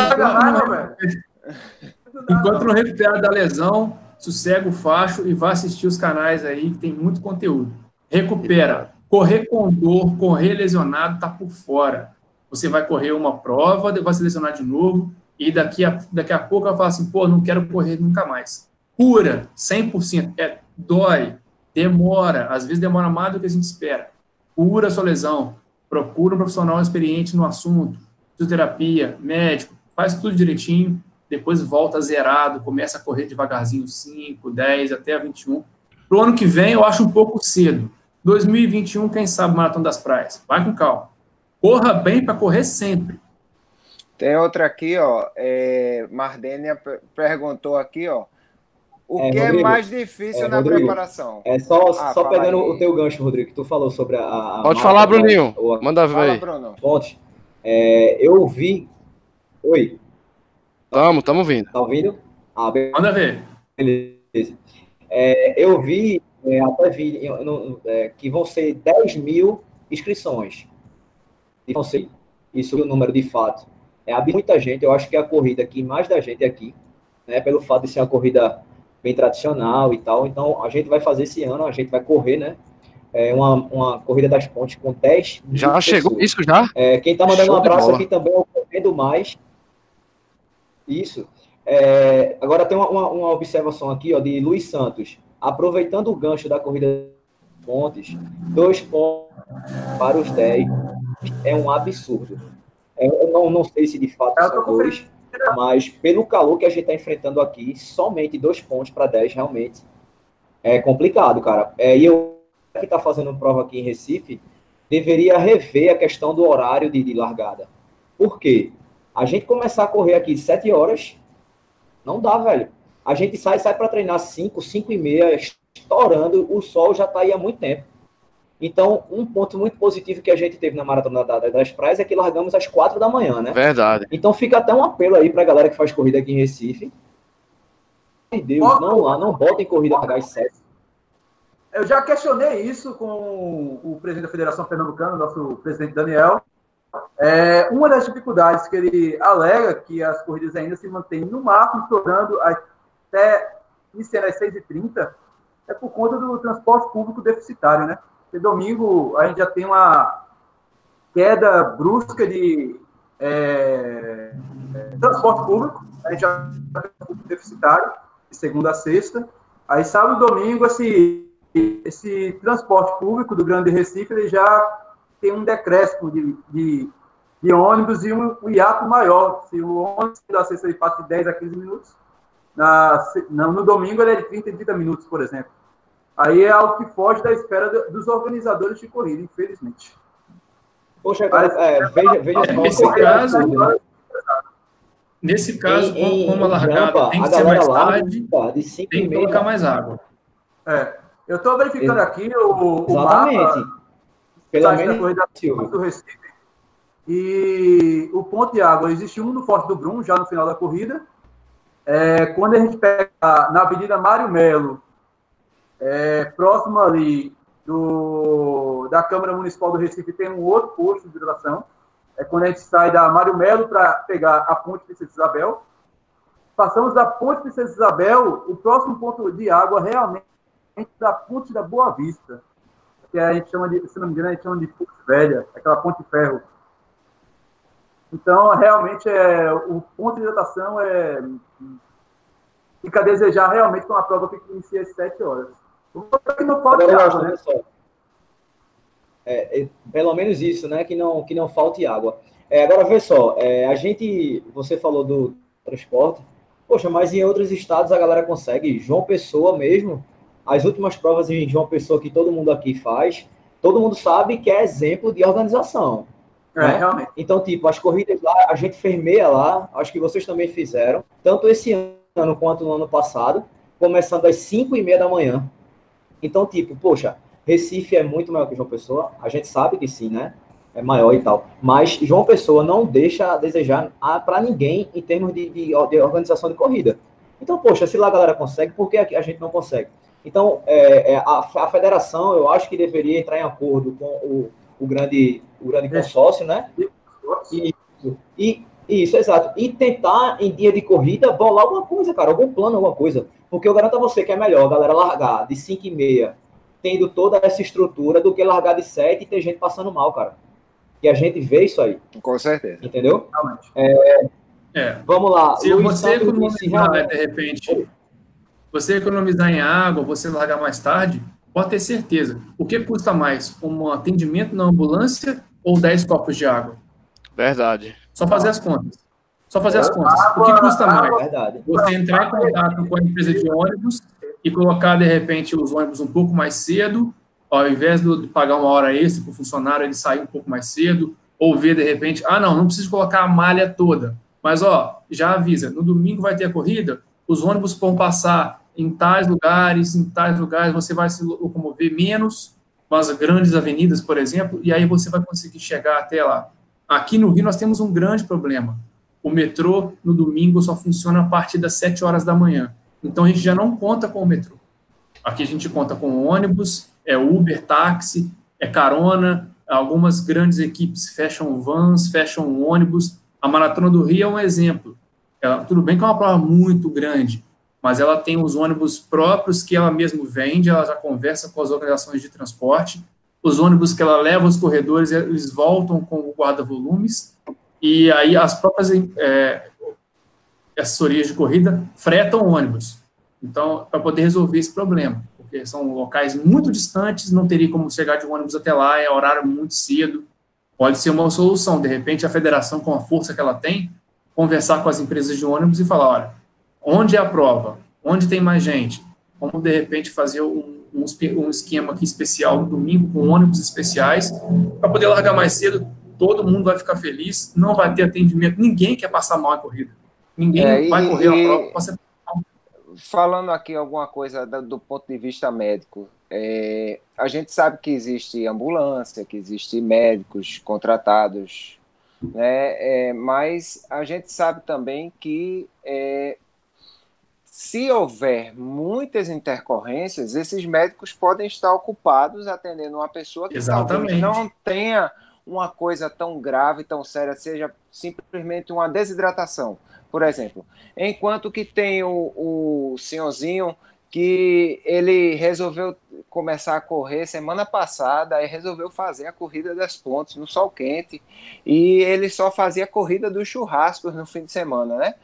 enquanto não recuperar da lesão, sossega o facho e vá assistir os canais aí que tem muito conteúdo. Recupera. Correr com dor, correr lesionado, tá por fora. Você vai correr uma prova, vai se lesionar de novo, e daqui a, daqui a pouco ela fala assim, pô, não quero correr nunca mais. Cura, 100%. É, dói, demora, às vezes demora mais do que a gente espera. Cura a sua lesão, procura um profissional experiente no assunto, fisioterapia, médico, faz tudo direitinho, depois volta zerado, começa a correr devagarzinho, 5, 10, até 21. Pro ano que vem, eu acho um pouco cedo. 2021, quem sabe, Maratona das Praias. Vai com calma. Corra bem para correr sempre. Tem outra aqui, ó. É, Mardênia perguntou aqui, ó. O é, que é Rodrigo, é mais difícil é, na Rodrigo, preparação? É só, ah, só pegando aí. o teu gancho, Rodrigo, que tu falou sobre a. a Pode falar, Bruninho. A... Manda ver. Fala, Bruno. Ponte. É, eu vi. Oi. Tamo, tamo ouvindo. Tá ouvindo? Ah, Manda ver. Beleza. É, eu vi é, até vi é, que vão ser 10 mil inscrições. E vão ser isso o número de fato. É muita gente, eu acho que é a corrida aqui, mais da gente aqui, né, pelo fato de ser uma corrida bem tradicional e tal. Então, a gente vai fazer esse ano, a gente vai correr, né? É uma, uma corrida das pontes com 10 Já chegou pessoas. isso já? É, quem tá mandando Show um abraço aqui também é o Correndo Mais. Isso. É, agora tem uma, uma, observação aqui, ó, de Luiz Santos aproveitando o gancho da corrida pontes, dois pontos para os 10 é um absurdo. Eu não, não sei se de fato são dois, mas pelo calor que a gente está enfrentando aqui, somente dois pontos para 10 realmente é complicado, cara. É, e eu que está fazendo prova aqui em Recife deveria rever a questão do horário de, de largada. Por quê? A gente começar a correr aqui 7 horas, não dá, velho. A gente sai, sai para treinar 5, 5 e meia, estourando, o sol já está aí há muito tempo. Então, um ponto muito positivo que a gente teve na Maratona das Praias é que largamos às 4 da manhã, né? Verdade. Então fica até um apelo aí para a galera que faz corrida aqui em Recife. Meu Deus, não lá, não botem corrida às 7. Eu já questionei isso com o presidente da Federação Pernambucana, nosso presidente Daniel. É, uma das dificuldades que ele alega que as corridas ainda se mantêm no máximo estourando até iniciando às 6h30, é por conta do transporte público deficitário, né? Porque domingo a gente já tem uma queda brusca de é, transporte público, a gente já tem deficitário, de segunda a sexta. Aí sábado e domingo, esse, esse transporte público do Grande Recife, ele já tem um decréscimo de, de, de ônibus e um, um hiato maior. Se o ônibus da sexta ele passa de 10 a 15 minutos, na, no domingo ele é de 30 30 minutos, por exemplo. Aí é algo que foge da espera dos organizadores de corrida, infelizmente. Poxa, cara, é, veja, veja é, nesse caso, nesse caso, em, como a largada rampa, tem que ser mais tarde, tem que colocar mais água. É, eu estou verificando aqui o, o Exatamente. mapa Pelo menos da corrida do Recife. E o ponto de água, existe um no Forte do Brum, já no final da corrida. É, quando a gente pega na Avenida Mário Melo, é, próximo ali do, da Câmara Municipal do Recife, tem um outro posto de hidratação. É quando a gente sai da Mário Melo para pegar a Ponte Princesa Isabel. Passamos da Ponte Princesa Isabel, o próximo ponto de água realmente é da Ponte da Boa Vista, que a gente chama de, se não me engano, a gente chama de Ponte Velha, aquela ponte de ferro então, realmente, é, o ponto de hidratação é, fica a desejar realmente com a prova que inicia às 7 horas. Que não pode água, né? É, é, pelo menos isso, né? Que não, que não falte água. É, agora, vê só, é, a gente, você falou do transporte, poxa, mas em outros estados a galera consegue, João Pessoa mesmo, as últimas provas em João Pessoa que todo mundo aqui faz, todo mundo sabe que é exemplo de organização. É, né? realmente. Então, tipo, as corridas lá, a gente fermeia lá, acho que vocês também fizeram, tanto esse ano quanto no ano passado, começando às 5 e meia da manhã. Então, tipo, poxa, Recife é muito maior que João Pessoa, a gente sabe que sim, né? É maior e tal. Mas João Pessoa não deixa a desejar para ninguém em termos de, de, de, organização de corrida. Então, poxa, se lá a galera consegue, por que a gente não consegue? Então, é, é, a, a federação, eu acho que deveria entrar em acordo com o, o grande, o grande consórcio, né? E, e, isso, exato. E tentar, em dia de corrida, bolar alguma coisa, cara, algum plano, alguma coisa. Porque eu garanto a você que é melhor a galera largar de 5 e meia, tendo toda essa estrutura, do que largar de 7 e ter gente passando mal, cara. E a gente vê isso aí. Com certeza. Entendeu? É, é. Vamos lá. Se você economizar, né, de repente, você economizar em água, você largar mais tarde, Pode ter certeza. O que custa mais? Um atendimento na ambulância ou 10 copos de água? Verdade. Só fazer as contas. Só fazer as contas. O que custa mais? Verdade. Você entrar em contato com a empresa de ônibus e colocar, de repente, os ônibus um pouco mais cedo, ao invés de pagar uma hora extra para o funcionário ele sair um pouco mais cedo, ou ver, de repente, ah, não, não preciso colocar a malha toda. Mas, ó, já avisa, no domingo vai ter a corrida, os ônibus vão passar em tais lugares, em tais lugares você vai se locomover menos nas grandes avenidas, por exemplo, e aí você vai conseguir chegar até lá. Aqui no Rio nós temos um grande problema. O metrô no domingo só funciona a partir das 7 horas da manhã. Então a gente já não conta com o metrô. Aqui a gente conta com ônibus, é Uber, táxi, é carona, algumas grandes equipes fecham vans, fecham ônibus. A Maratona do Rio é um exemplo. Ela, tudo bem que é uma prova muito grande, mas ela tem os ônibus próprios que ela mesma vende, ela já conversa com as organizações de transporte, os ônibus que ela leva aos corredores, eles voltam com o guarda-volumes, e aí as próprias é, assessorias de corrida fretam ônibus, então, para poder resolver esse problema, porque são locais muito distantes, não teria como chegar de ônibus até lá, é horário muito cedo, pode ser uma solução, de repente a federação, com a força que ela tem, conversar com as empresas de ônibus e falar, olha, Onde é a prova? Onde tem mais gente? Vamos, de repente, fazer um, um, um esquema aqui especial no domingo, com ônibus especiais, para poder largar mais cedo. Todo mundo vai ficar feliz, não vai ter atendimento. Ninguém quer passar mal a corrida. Ninguém é, vai correr e, a prova. Falando aqui alguma coisa do, do ponto de vista médico, é, a gente sabe que existe ambulância, que existe médicos contratados, né? É, mas a gente sabe também que é, se houver muitas intercorrências, esses médicos podem estar ocupados atendendo uma pessoa que Exatamente. não tenha uma coisa tão grave, tão séria, seja simplesmente uma desidratação, por exemplo. Enquanto que tem o, o senhorzinho que ele resolveu começar a correr semana passada e resolveu fazer a corrida das pontes no sol quente e ele só fazia a corrida dos churrascos no fim de semana, né?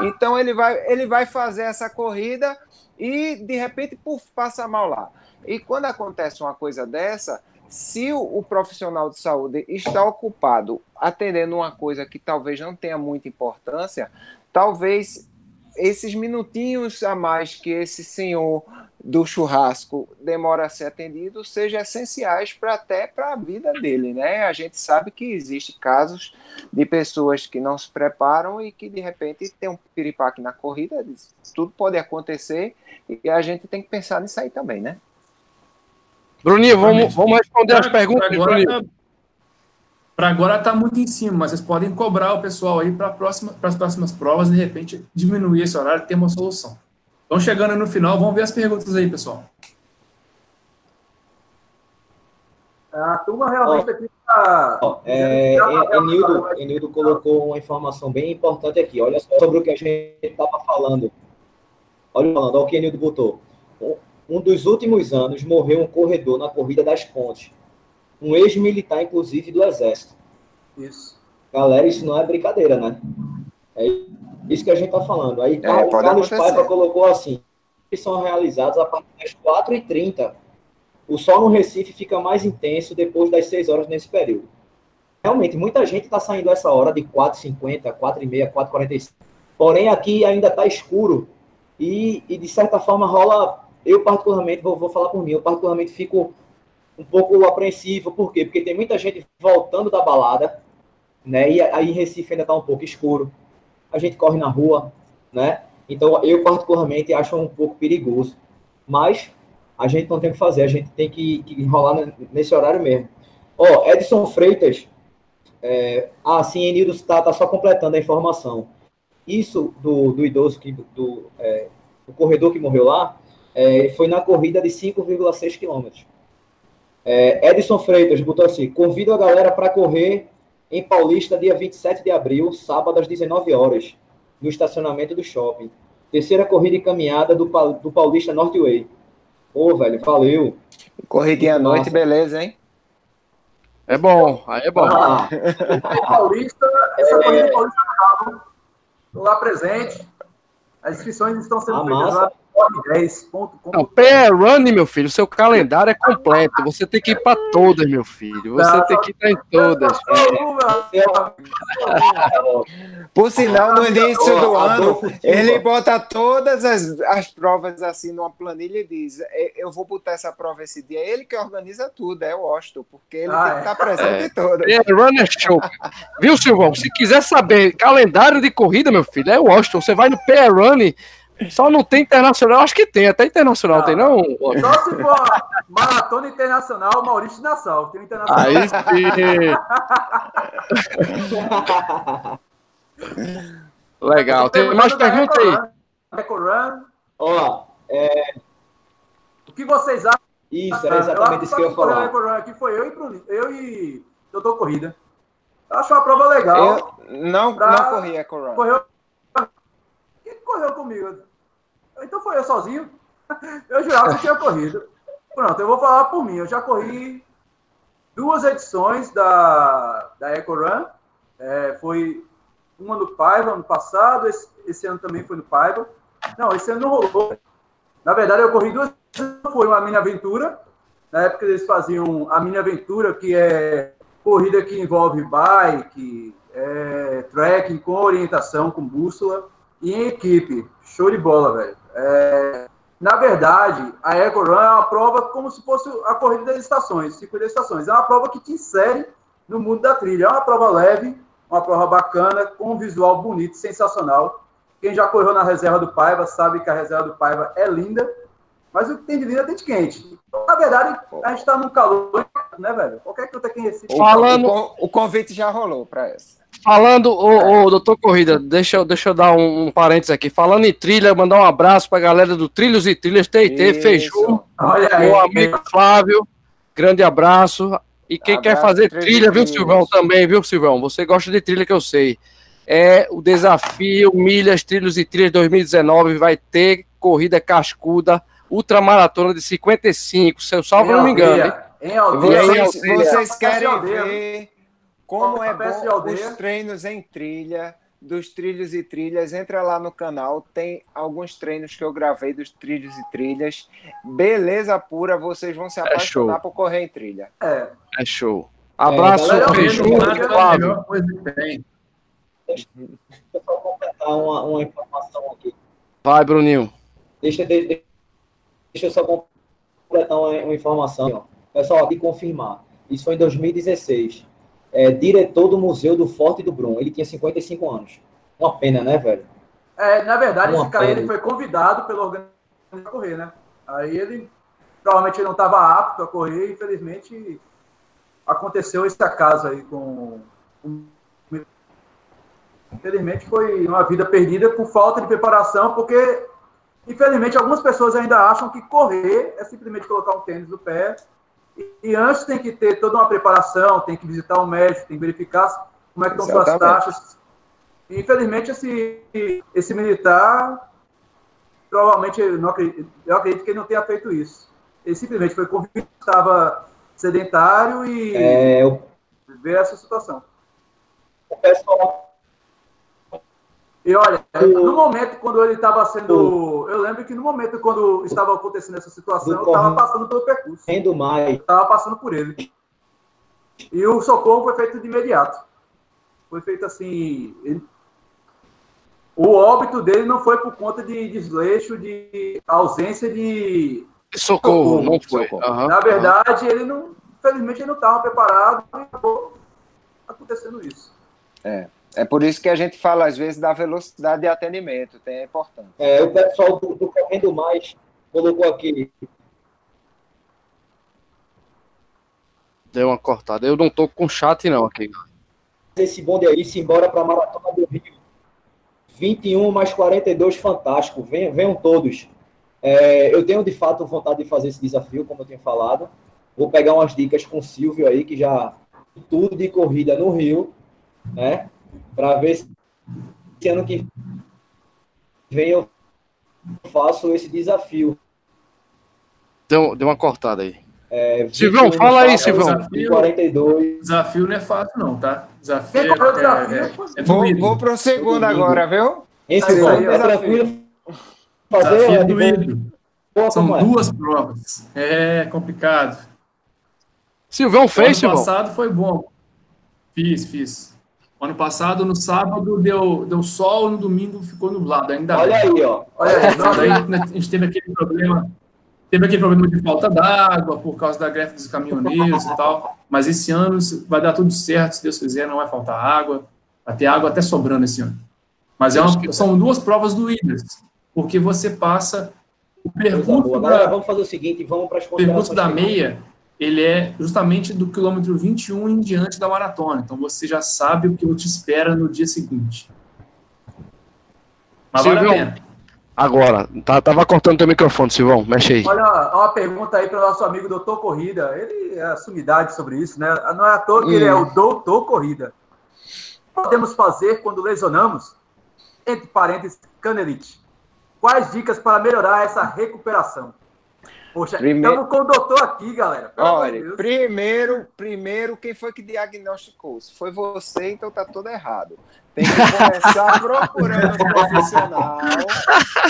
Então ele vai ele vai fazer essa corrida e de repente puf, passa mal lá. E quando acontece uma coisa dessa, se o profissional de saúde está ocupado atendendo uma coisa que talvez não tenha muita importância, talvez esses minutinhos a mais que esse senhor do churrasco demora a ser atendido sejam essenciais para até para a vida dele, né? A gente sabe que existe casos de pessoas que não se preparam e que de repente tem um piripaque na corrida, tudo pode acontecer e a gente tem que pensar nisso aí também, né? Bruninho, vamos, vamos responder as perguntas, agora, Bruninho. Para agora está muito em cima, mas vocês podem cobrar o pessoal aí para próxima, as próximas provas, de repente diminuir esse horário e ter uma solução. Estão chegando no final, vamos ver as perguntas aí, pessoal. A turma realmente aqui está. É, Enildo, Enildo colocou uma informação bem importante aqui. Olha só sobre o que a gente estava falando. Olha, olha o que Enildo botou. Um dos últimos anos morreu um corredor na corrida das pontes. Um ex-militar, inclusive, do Exército. Isso. Galera, isso não é brincadeira, né? É isso que a gente está falando. Aí é, Carlos Paiva colocou assim: que são realizados a partir das 4h30. O sol no Recife fica mais intenso depois das 6 horas nesse período. Realmente, muita gente está saindo essa hora de 4h50, 4h30, 4h45. Porém, aqui ainda está escuro. E, e, de certa forma, rola. Eu, particularmente, vou, vou falar por mim, eu, particularmente, fico um pouco apreensivo. Por quê? Porque tem muita gente voltando da balada, né? E aí Recife ainda está um pouco escuro a gente corre na rua, né? Então, eu particularmente acho um pouco perigoso. Mas a gente não tem o que fazer, a gente tem que, que enrolar nesse horário mesmo. Ó, oh, Edson Freitas. É, ah, sim, Enildo está tá só completando a informação. Isso do, do idoso, que, do, é, o corredor que morreu lá, é, foi na corrida de 5,6 quilômetros. É, Edson Freitas botou assim: convido a galera para correr em Paulista, dia 27 de abril, sábado às 19 horas, no estacionamento do shopping. Terceira corrida e caminhada do, do Paulista Northway. Ô, velho, valeu. Corridinha à noite, beleza, hein? É bom, aí é bom. Ah, Paulista, essa é... corrida Paulista Estou lá presente. As inscrições estão sendo ah, feitas lá não, pré-run, meu filho, seu calendário é completo. Você tem que ir para todas, meu filho. Você não, tem que ir em todas. Por sinal, no início do ano, ele bota todas as, as provas assim numa planilha e diz: Eu vou botar essa prova esse dia. Ele que organiza tudo, é o Washington, porque ele ah, tem que estar presente é. em todas. Pré-run é show. Viu, Silvão? Se quiser saber calendário de corrida, meu filho, é o Washington. Você vai no pré-run só não tem internacional, acho que tem, até internacional não, tem, não? Só se for maratona internacional, Maurício Nassau. Tem internacional. Aí sim. Legal. Tem mais perguntas aí? Recorrun. Ó, é... O que vocês acham? Isso, era exatamente isso que eu ia falar. Aqui foi eu e Bruno, eu e Doutor Corrida. Eu acho uma prova legal. Eu não, pra... não corri a. Correu... Quem correu comigo? Então foi eu sozinho. Eu jurava que tinha corrido. Pronto, eu vou falar por mim. Eu já corri duas edições da, da Eco Run. É, foi uma no Paiva ano passado, esse, esse, ano também foi no Paiva. Não, esse ano não rolou. Na verdade, eu corri duas foi uma Mini Aventura. Na época eles faziam a Mini Aventura, que é corrida que envolve bike, é, trekking com orientação, com bússola, e em equipe. Show de bola, velho. É, na verdade, a Eco Run é uma prova como se fosse a corrida das estações, cinco das estações. É uma prova que te insere no mundo da trilha. É uma prova leve, uma prova bacana, com um visual bonito, sensacional. Quem já correu na reserva do Paiva sabe que a reserva do Paiva é linda, mas o que tem de linda tem de quente. Na verdade, a gente está num calor, né, velho? Qualquer que eu tenha Recife. Falando... O, convite já rolou para essa. Falando, ô, ô, doutor Corrida, deixa eu, deixa eu dar um, um parênteses aqui. Falando em trilha, mandar um abraço para a galera do Trilhos e Trilhas TT, Feijão, meu amigo Flávio, grande abraço. E quem abraço, quer fazer trilha, viu, Silvão, também, viu, Silvão? Você gosta de trilha que eu sei. É o desafio Milhas, Trilhos e Trilhas 2019, vai ter corrida cascuda, ultramaratona de 55, se eu salvo não me engano. Em aldeia, vocês, vocês querem ver como é bom os treinos em trilha, dos trilhos e trilhas, entra lá no canal, tem alguns treinos que eu gravei dos trilhos e trilhas. Beleza pura, vocês vão se é apaixonar é por correr em trilha. É, é show. Abraço, é, beijo, Flávio. Deixa eu só completar uma, uma informação aqui. Vai, Bruninho. Deixa, deixa, deixa eu só completar uma, uma informação. Ó. Pessoal, aqui confirmar. Isso foi em 2016. É, diretor do Museu do Forte do Brum. Ele tinha 55 anos. Uma pena, né, velho? É, na verdade, uma esse cara ele foi convidado pelo organizador a correr, né? Aí ele provavelmente não estava apto a correr e, infelizmente, aconteceu esse acaso aí com. Infelizmente, foi uma vida perdida por falta de preparação, porque, infelizmente, algumas pessoas ainda acham que correr é simplesmente colocar um tênis no pé e antes tem que ter toda uma preparação, tem que visitar o um médico, tem que verificar como é que estão suas taxas. E, infelizmente, esse, esse militar, provavelmente, eu, não acredito, eu acredito que ele não tenha feito isso. Ele simplesmente foi convidado, estava sedentário e é, eu... ver essa situação. O pessoal e olha, no momento quando ele estava sendo. Eu lembro que no momento quando estava acontecendo essa situação, eu estava passando pelo percurso. Sendo mais. Estava passando por ele. E o socorro foi feito de imediato. Foi feito assim. Ele... O óbito dele não foi por conta de desleixo, de ausência de. Socorro, socorro não foi. Uhum, Na verdade, uhum. ele não. Infelizmente, ele não estava preparado e acabou acontecendo isso. É. É por isso que a gente fala, às vezes, da velocidade de atendimento, tem é importante. É, o pessoal do, do Correndo Mais colocou aqui. Deu uma cortada. Eu não tô com chat, não, aqui. Esse bonde aí, se embora para a Maratona do Rio. 21 mais 42, fantástico. Venham, venham todos. É, eu tenho, de fato, vontade de fazer esse desafio, como eu tenho falado. Vou pegar umas dicas com o Silvio aí, que já tudo de corrida no Rio, né? Para ver se ano que vem eu faço esse desafio. Deu, deu uma cortada aí. É, Silvão, fala aí, Silvão. Desafio, 42. desafio não é fácil, não, tá? Desafio é, é, é, é vou, vou pro segundo agora, viu? Esse aí, é tranquilo fazer. Desafio doído. São duas provas. É complicado. Silvão fez, Silvão? Ano passado foi bom. Fiz, fiz. Ano passado, no sábado, deu, deu sol, no domingo ficou nublado. Ainda Olha bem. aí, ó. Olha aí. Daí, a gente teve aquele problema. Teve aquele problema de falta d'água por causa da greve dos caminhoneiros e tal. Mas esse ano vai dar tudo certo, se Deus quiser, não vai faltar água. Vai ter água até sobrando esse ano. Mas é uma, são duas provas doídas, porque você passa o percurso. Da, vamos fazer o seguinte, vamos para as percurso da meia ele é justamente do quilômetro 21 em diante da maratona. Então você já sabe o que te espera no dia seguinte. Mas Silvão, vale a pena. Agora, tá, tava cortando teu microfone, Silvão, mexe aí. Olha, uma pergunta aí para o nosso amigo Doutor Corrida. Ele é a sumidade sobre isso, né? Não é à toa que hum. ele é o hum. Doutor Corrida. O que podemos fazer quando lesionamos? Entre parênteses, canelite. Quais dicas para melhorar essa recuperação? Poxa, primeiro... estamos com o doutor aqui, galera. Olha, primeiro, primeiro, quem foi que diagnosticou? Se foi você, então tá tudo errado. Tem que começar procurando um profissional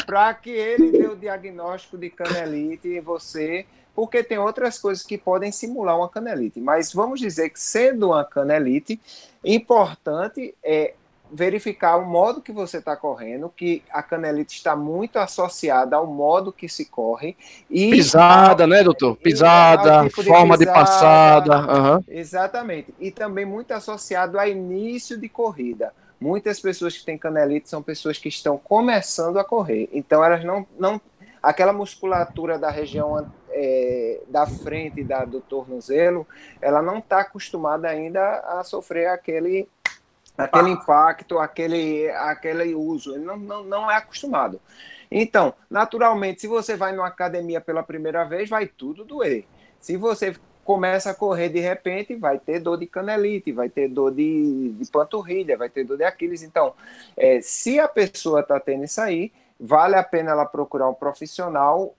para que ele dê o diagnóstico de canelite em você, porque tem outras coisas que podem simular uma canelite. Mas vamos dizer que sendo uma canelite, importante é verificar o modo que você está correndo, que a canelite está muito associada ao modo que se corre. E pisada, né, doutor? Pisada, tipo forma de, pisada, de passada. Uhum. Exatamente. E também muito associado a início de corrida. Muitas pessoas que têm canelite são pessoas que estão começando a correr. Então, elas não. não aquela musculatura da região é, da frente da, do tornozelo, ela não está acostumada ainda a sofrer aquele aquele impacto, aquele, aquele uso. Ele não, não, não é acostumado. Então, naturalmente, se você vai numa academia pela primeira vez, vai tudo doer. Se você começa a correr de repente, vai ter dor de canelite, vai ter dor de, de panturrilha, vai ter dor de Aquiles. Então, é, se a pessoa está tendo isso aí, vale a pena ela procurar um profissional,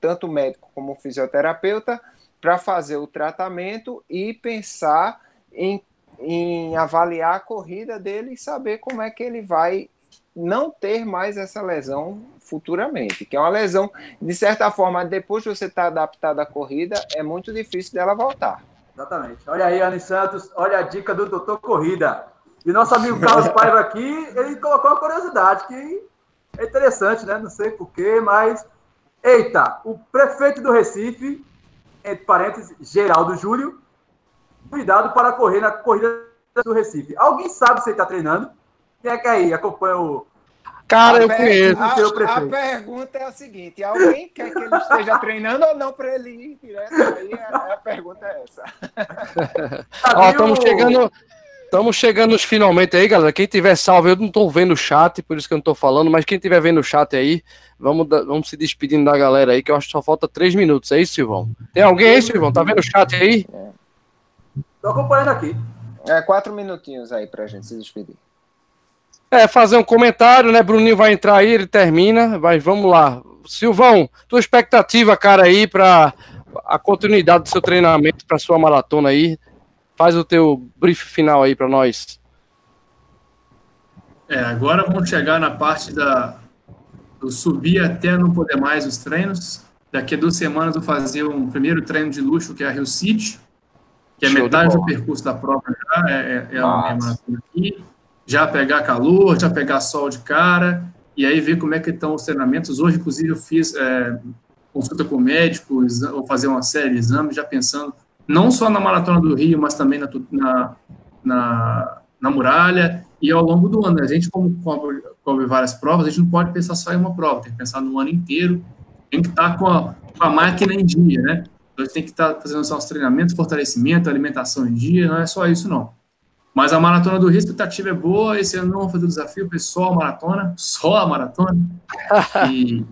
tanto médico como fisioterapeuta, para fazer o tratamento e pensar em em avaliar a corrida dele e saber como é que ele vai não ter mais essa lesão futuramente, que é uma lesão, de certa forma, depois que você está adaptado à corrida, é muito difícil dela voltar. Exatamente. Olha aí, Anny Santos, olha a dica do doutor Corrida. E nosso amigo Carlos Paiva aqui, ele colocou uma curiosidade que é interessante, né? Não sei porquê, mas Eita, o prefeito do Recife, entre parênteses, Geraldo Júlio, convidado para correr na corrida do Recife. Alguém sabe se ele está treinando? Quem é que aí acompanha o. Cara, a eu conheço. A, a, pergunta é a seguinte: alguém quer que ele esteja treinando ou não para ele ir direto? Aí a, a pergunta é essa. Ó, estamos chegando. Estamos chegando nos finalmente aí, galera. Quem tiver salvo, eu não estou vendo o chat, por isso que eu não estou falando, mas quem tiver vendo o chat aí, vamos, vamos se despedindo da galera aí, que eu acho que só falta três minutos. É isso, Silvão? Tem alguém aí, Silvão? Tá vendo o chat aí? Estou acompanhando aqui. É, quatro minutinhos aí pra gente se despedir. É, fazer um comentário, né? Bruninho vai entrar aí, ele termina, mas vamos lá. Silvão, tua expectativa, cara, aí para a continuidade do seu treinamento para sua maratona aí. Faz o teu brief final aí para nós. É, agora vamos chegar na parte da do subir até não poder mais os treinos. Daqui a duas semanas vou fazer um primeiro treino de luxo que é a Rio City, que é Show metade do percurso da prova já, é, é, é a maratona aqui. Já pegar calor, já pegar sol de cara, e aí ver como é que estão os treinamentos. Hoje, inclusive, eu fiz é, consulta com médicos, vou fazer uma série de exames, já pensando não só na Maratona do Rio, mas também na, na, na, na muralha e ao longo do ano. A gente, como cobre, cobre, várias provas, a gente não pode pensar só em uma prova, tem que pensar no ano inteiro, tem que estar com a, com a máquina em dia, né? A gente tem que estar fazendo só os treinamentos, fortalecimento, alimentação em dia, não é só isso, não. Mas a Maratona do Rio, a expectativa é boa, esse ano não vou fazer o desafio, foi só a maratona, só a maratona, e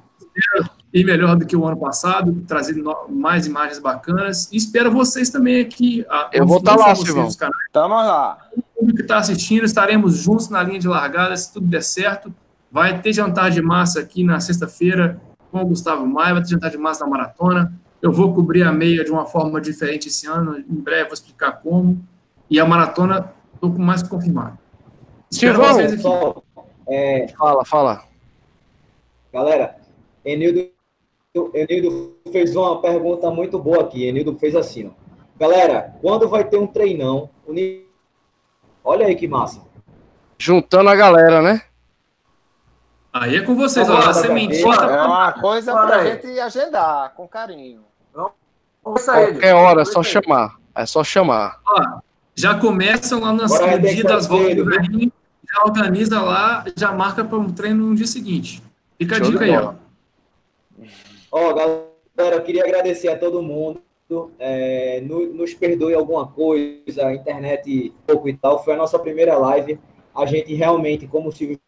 e melhor do que o ano passado, trazendo mais imagens bacanas. E espero vocês também aqui. Eu vou estar tá lá, Silvão. Estamos lá. O que está assistindo, estaremos juntos na linha de largada, se tudo der certo. Vai ter jantar de massa aqui na sexta-feira com o Gustavo Maia, vai ter jantar de massa na maratona. Eu vou cobrir a meia de uma forma diferente esse ano, em breve vou explicar como. E a maratona, estou com mais confirmado. Silvão, é... fala, fala. Galera, Enildo Enildo fez uma pergunta muito boa aqui. Enildo fez assim, ó. Galera, quando vai ter um treinão? Olha aí que massa. Juntando a galera, né? Aí é com vocês, ó. A sementinha. É uma coisa pra aí. gente agendar, com carinho. Qualquer hora, é só chamar. É só chamar. Ó, já começam lá nas medidas, volta do velhinho, já organiza lá, já marca para um treino no dia seguinte. Fica a Show dica aí, ó. Ó, galera, eu queria agradecer a todo mundo. É, nos perdoe alguma coisa, a internet pouco e tal. Foi a nossa primeira live. A gente realmente, como o Silvio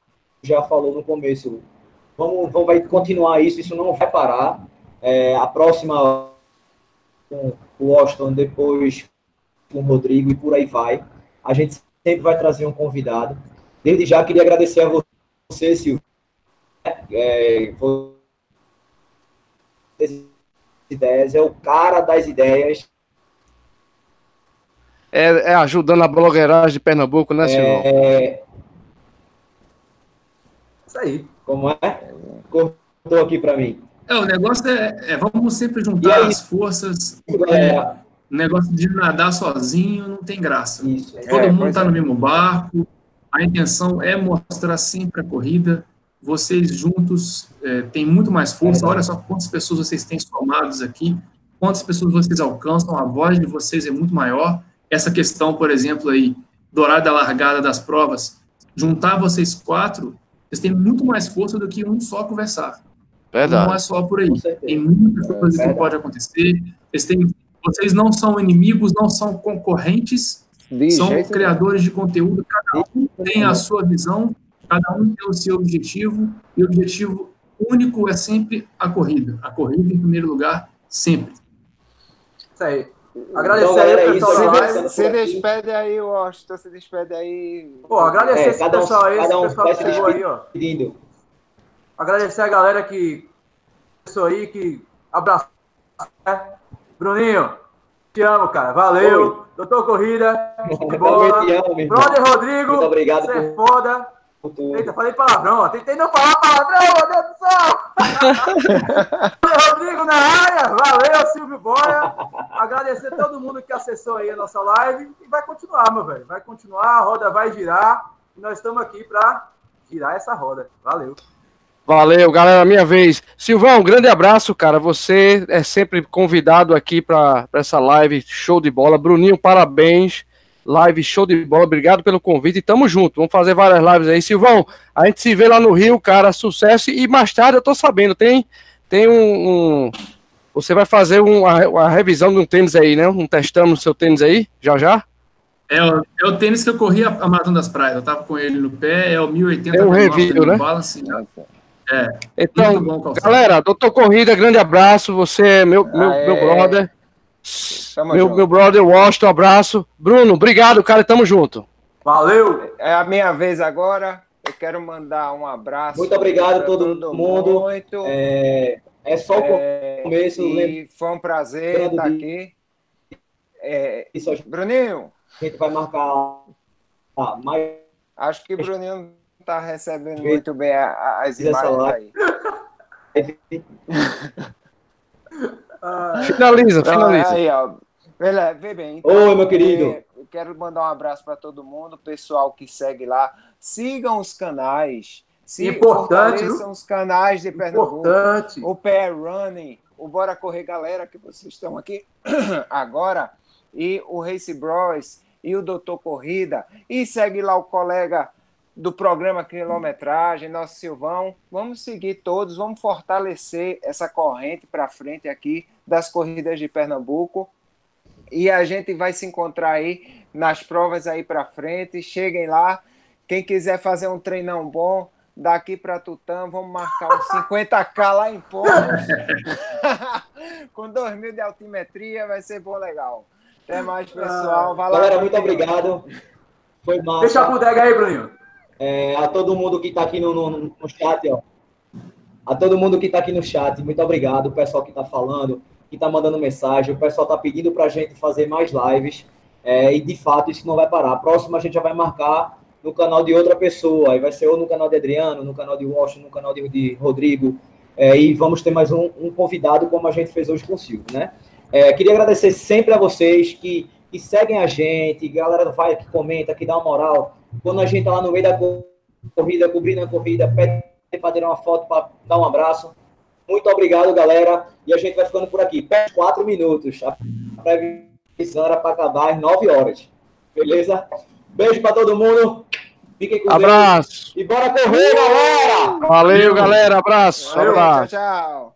já falou no começo, vamos, vamos vai continuar isso, isso não vai parar. É, a próxima com o Washington, depois com o Rodrigo e por aí vai. A gente sempre vai trazer um convidado. Desde já queria agradecer a você, Silvio. É, ideias, é o cara das ideias. É, é ajudando a blogueiragem de Pernambuco, né, Silvão? É... Isso aí. Como é? Cortou aqui para mim. É, o negócio é, é vamos sempre juntar as forças. É, o negócio de nadar sozinho não tem graça. Isso, Todo é, mundo está no mesmo barco. A intenção é mostrar sempre a corrida vocês juntos é, têm muito mais força. Olha só quantas pessoas vocês têm somados aqui, quantas pessoas vocês alcançam, a voz de vocês é muito maior. Essa questão, por exemplo, aí, do horário da largada das provas, juntar vocês quatro, vocês têm muito mais força do que um só conversar. Verdade. Não é só por aí. Tem muitas coisas que pode acontecer. Vocês, têm, vocês não são inimigos, não são concorrentes, de são criadores de conteúdo. Cada um tem a sua visão Cada um tem o seu objetivo, e o objetivo único é sempre a corrida. A corrida em primeiro lugar, sempre. Isso aí. Agradecer então, aí, pessoal se, se despede aí, Washington, se despede aí. Pô, agradecer é, esse pessoal um, aí, esse um pessoal que chegou aí, ó. Agradecer a galera que pessoa aí, que abraçou. Né? Bruninho, te amo, cara. Valeu. Oi. Doutor Corrida, boa. Brother Rodrigo, Muito obrigado. Você é foda. Eita, falei palavrão, ó. Tentei não falar palavrão, meu Deus do céu! Rodrigo na área, valeu, Silvio Boia. Agradecer a todo mundo que acessou aí a nossa live. E vai continuar, meu velho. Vai continuar, a roda vai girar. E nós estamos aqui para girar essa roda. Valeu. Valeu, galera, minha vez. Silvão, um grande abraço, cara. Você é sempre convidado aqui para essa live, show de bola. Bruninho, parabéns. Live show de bola, obrigado pelo convite e tamo junto. Vamos fazer várias lives aí. Silvão, a gente se vê lá no Rio, cara, sucesso. E mais tarde eu tô sabendo, tem, tem um, um você vai fazer uma, uma, revisão de um tênis aí, né? Um testando no seu tênis aí, já já? É, é o tênis que eu corri a, a Maratona das Praias. Eu tava com ele no pé, é o 1080 é um review, né? Balance, é. Então, bom, galera, doutor Corrida, grande abraço. Você é meu, meu, meu brother. meu, meu brother Washington, abraço. Bruno, obrigado, cara. Tamo junto. Valeu. É a minha vez agora. Eu quero mandar um abraço. Muito obrigado a todo, todo mundo. Muito. É, é só o é, começo. E foi um prazer estar aqui. É, Isso, Bruninho. A gente vai marcar ah, mais. Acho que o Bruninho está recebendo muito bem as imagens aí. finaliza, finaliza. Aí, ó. Vê, vê bem. Então, Oi, meu querido. É, eu quero mandar um abraço para todo mundo, pessoal que segue lá. Sigam os canais. Se Importante. São os canais de Pernambuco. Importante. O PR Running, o Bora Correr Galera, que vocês estão aqui agora, e o Race Bros e o Doutor Corrida. E segue lá o colega do programa Quilometragem, nosso Silvão. Vamos seguir todos, vamos fortalecer essa corrente para frente aqui das corridas de Pernambuco. E a gente vai se encontrar aí nas provas aí para frente. Cheguem lá. Quem quiser fazer um treinão bom, daqui para Tutã, vamos marcar uns 50k lá em Pontos. Com 2 mil de altimetria, vai ser bom legal. Até mais, pessoal. Vai lá, Galera, muito obrigado. Foi massa. Deixa a bodega aí, Bruninho. É, a todo mundo que está aqui no, no, no, chat, ó. A todo mundo que está aqui no chat, muito obrigado. O pessoal que está falando, que está mandando mensagem. O pessoal está pedindo para a gente fazer mais lives. É, e de fato isso não vai parar. A próxima a gente já vai marcar no canal de outra pessoa. Aí vai ser ou no canal de Adriano, no canal de Washington, no canal de, de Rodrigo. É, e vamos ter mais um, um, convidado, como a gente fez hoje com o Silvio, né? É, queria agradecer sempre a vocês que, que seguem a gente, galera vai, que comenta, que dá uma moral. Quando a gente tá lá no meio da corrida, cobrindo a corrida, pede para tirar uma foto, para dar um abraço. Muito obrigado, galera. E a gente vai ficando por aqui. Pede quatro minutos. A previsão era para acabar às nove horas. Beleza? Beijo para todo mundo. Fiquem com Abraço. Deus. E bora correr, galera! Valeu, galera. Abraço. Valeu, abraço. Tchau, tchau.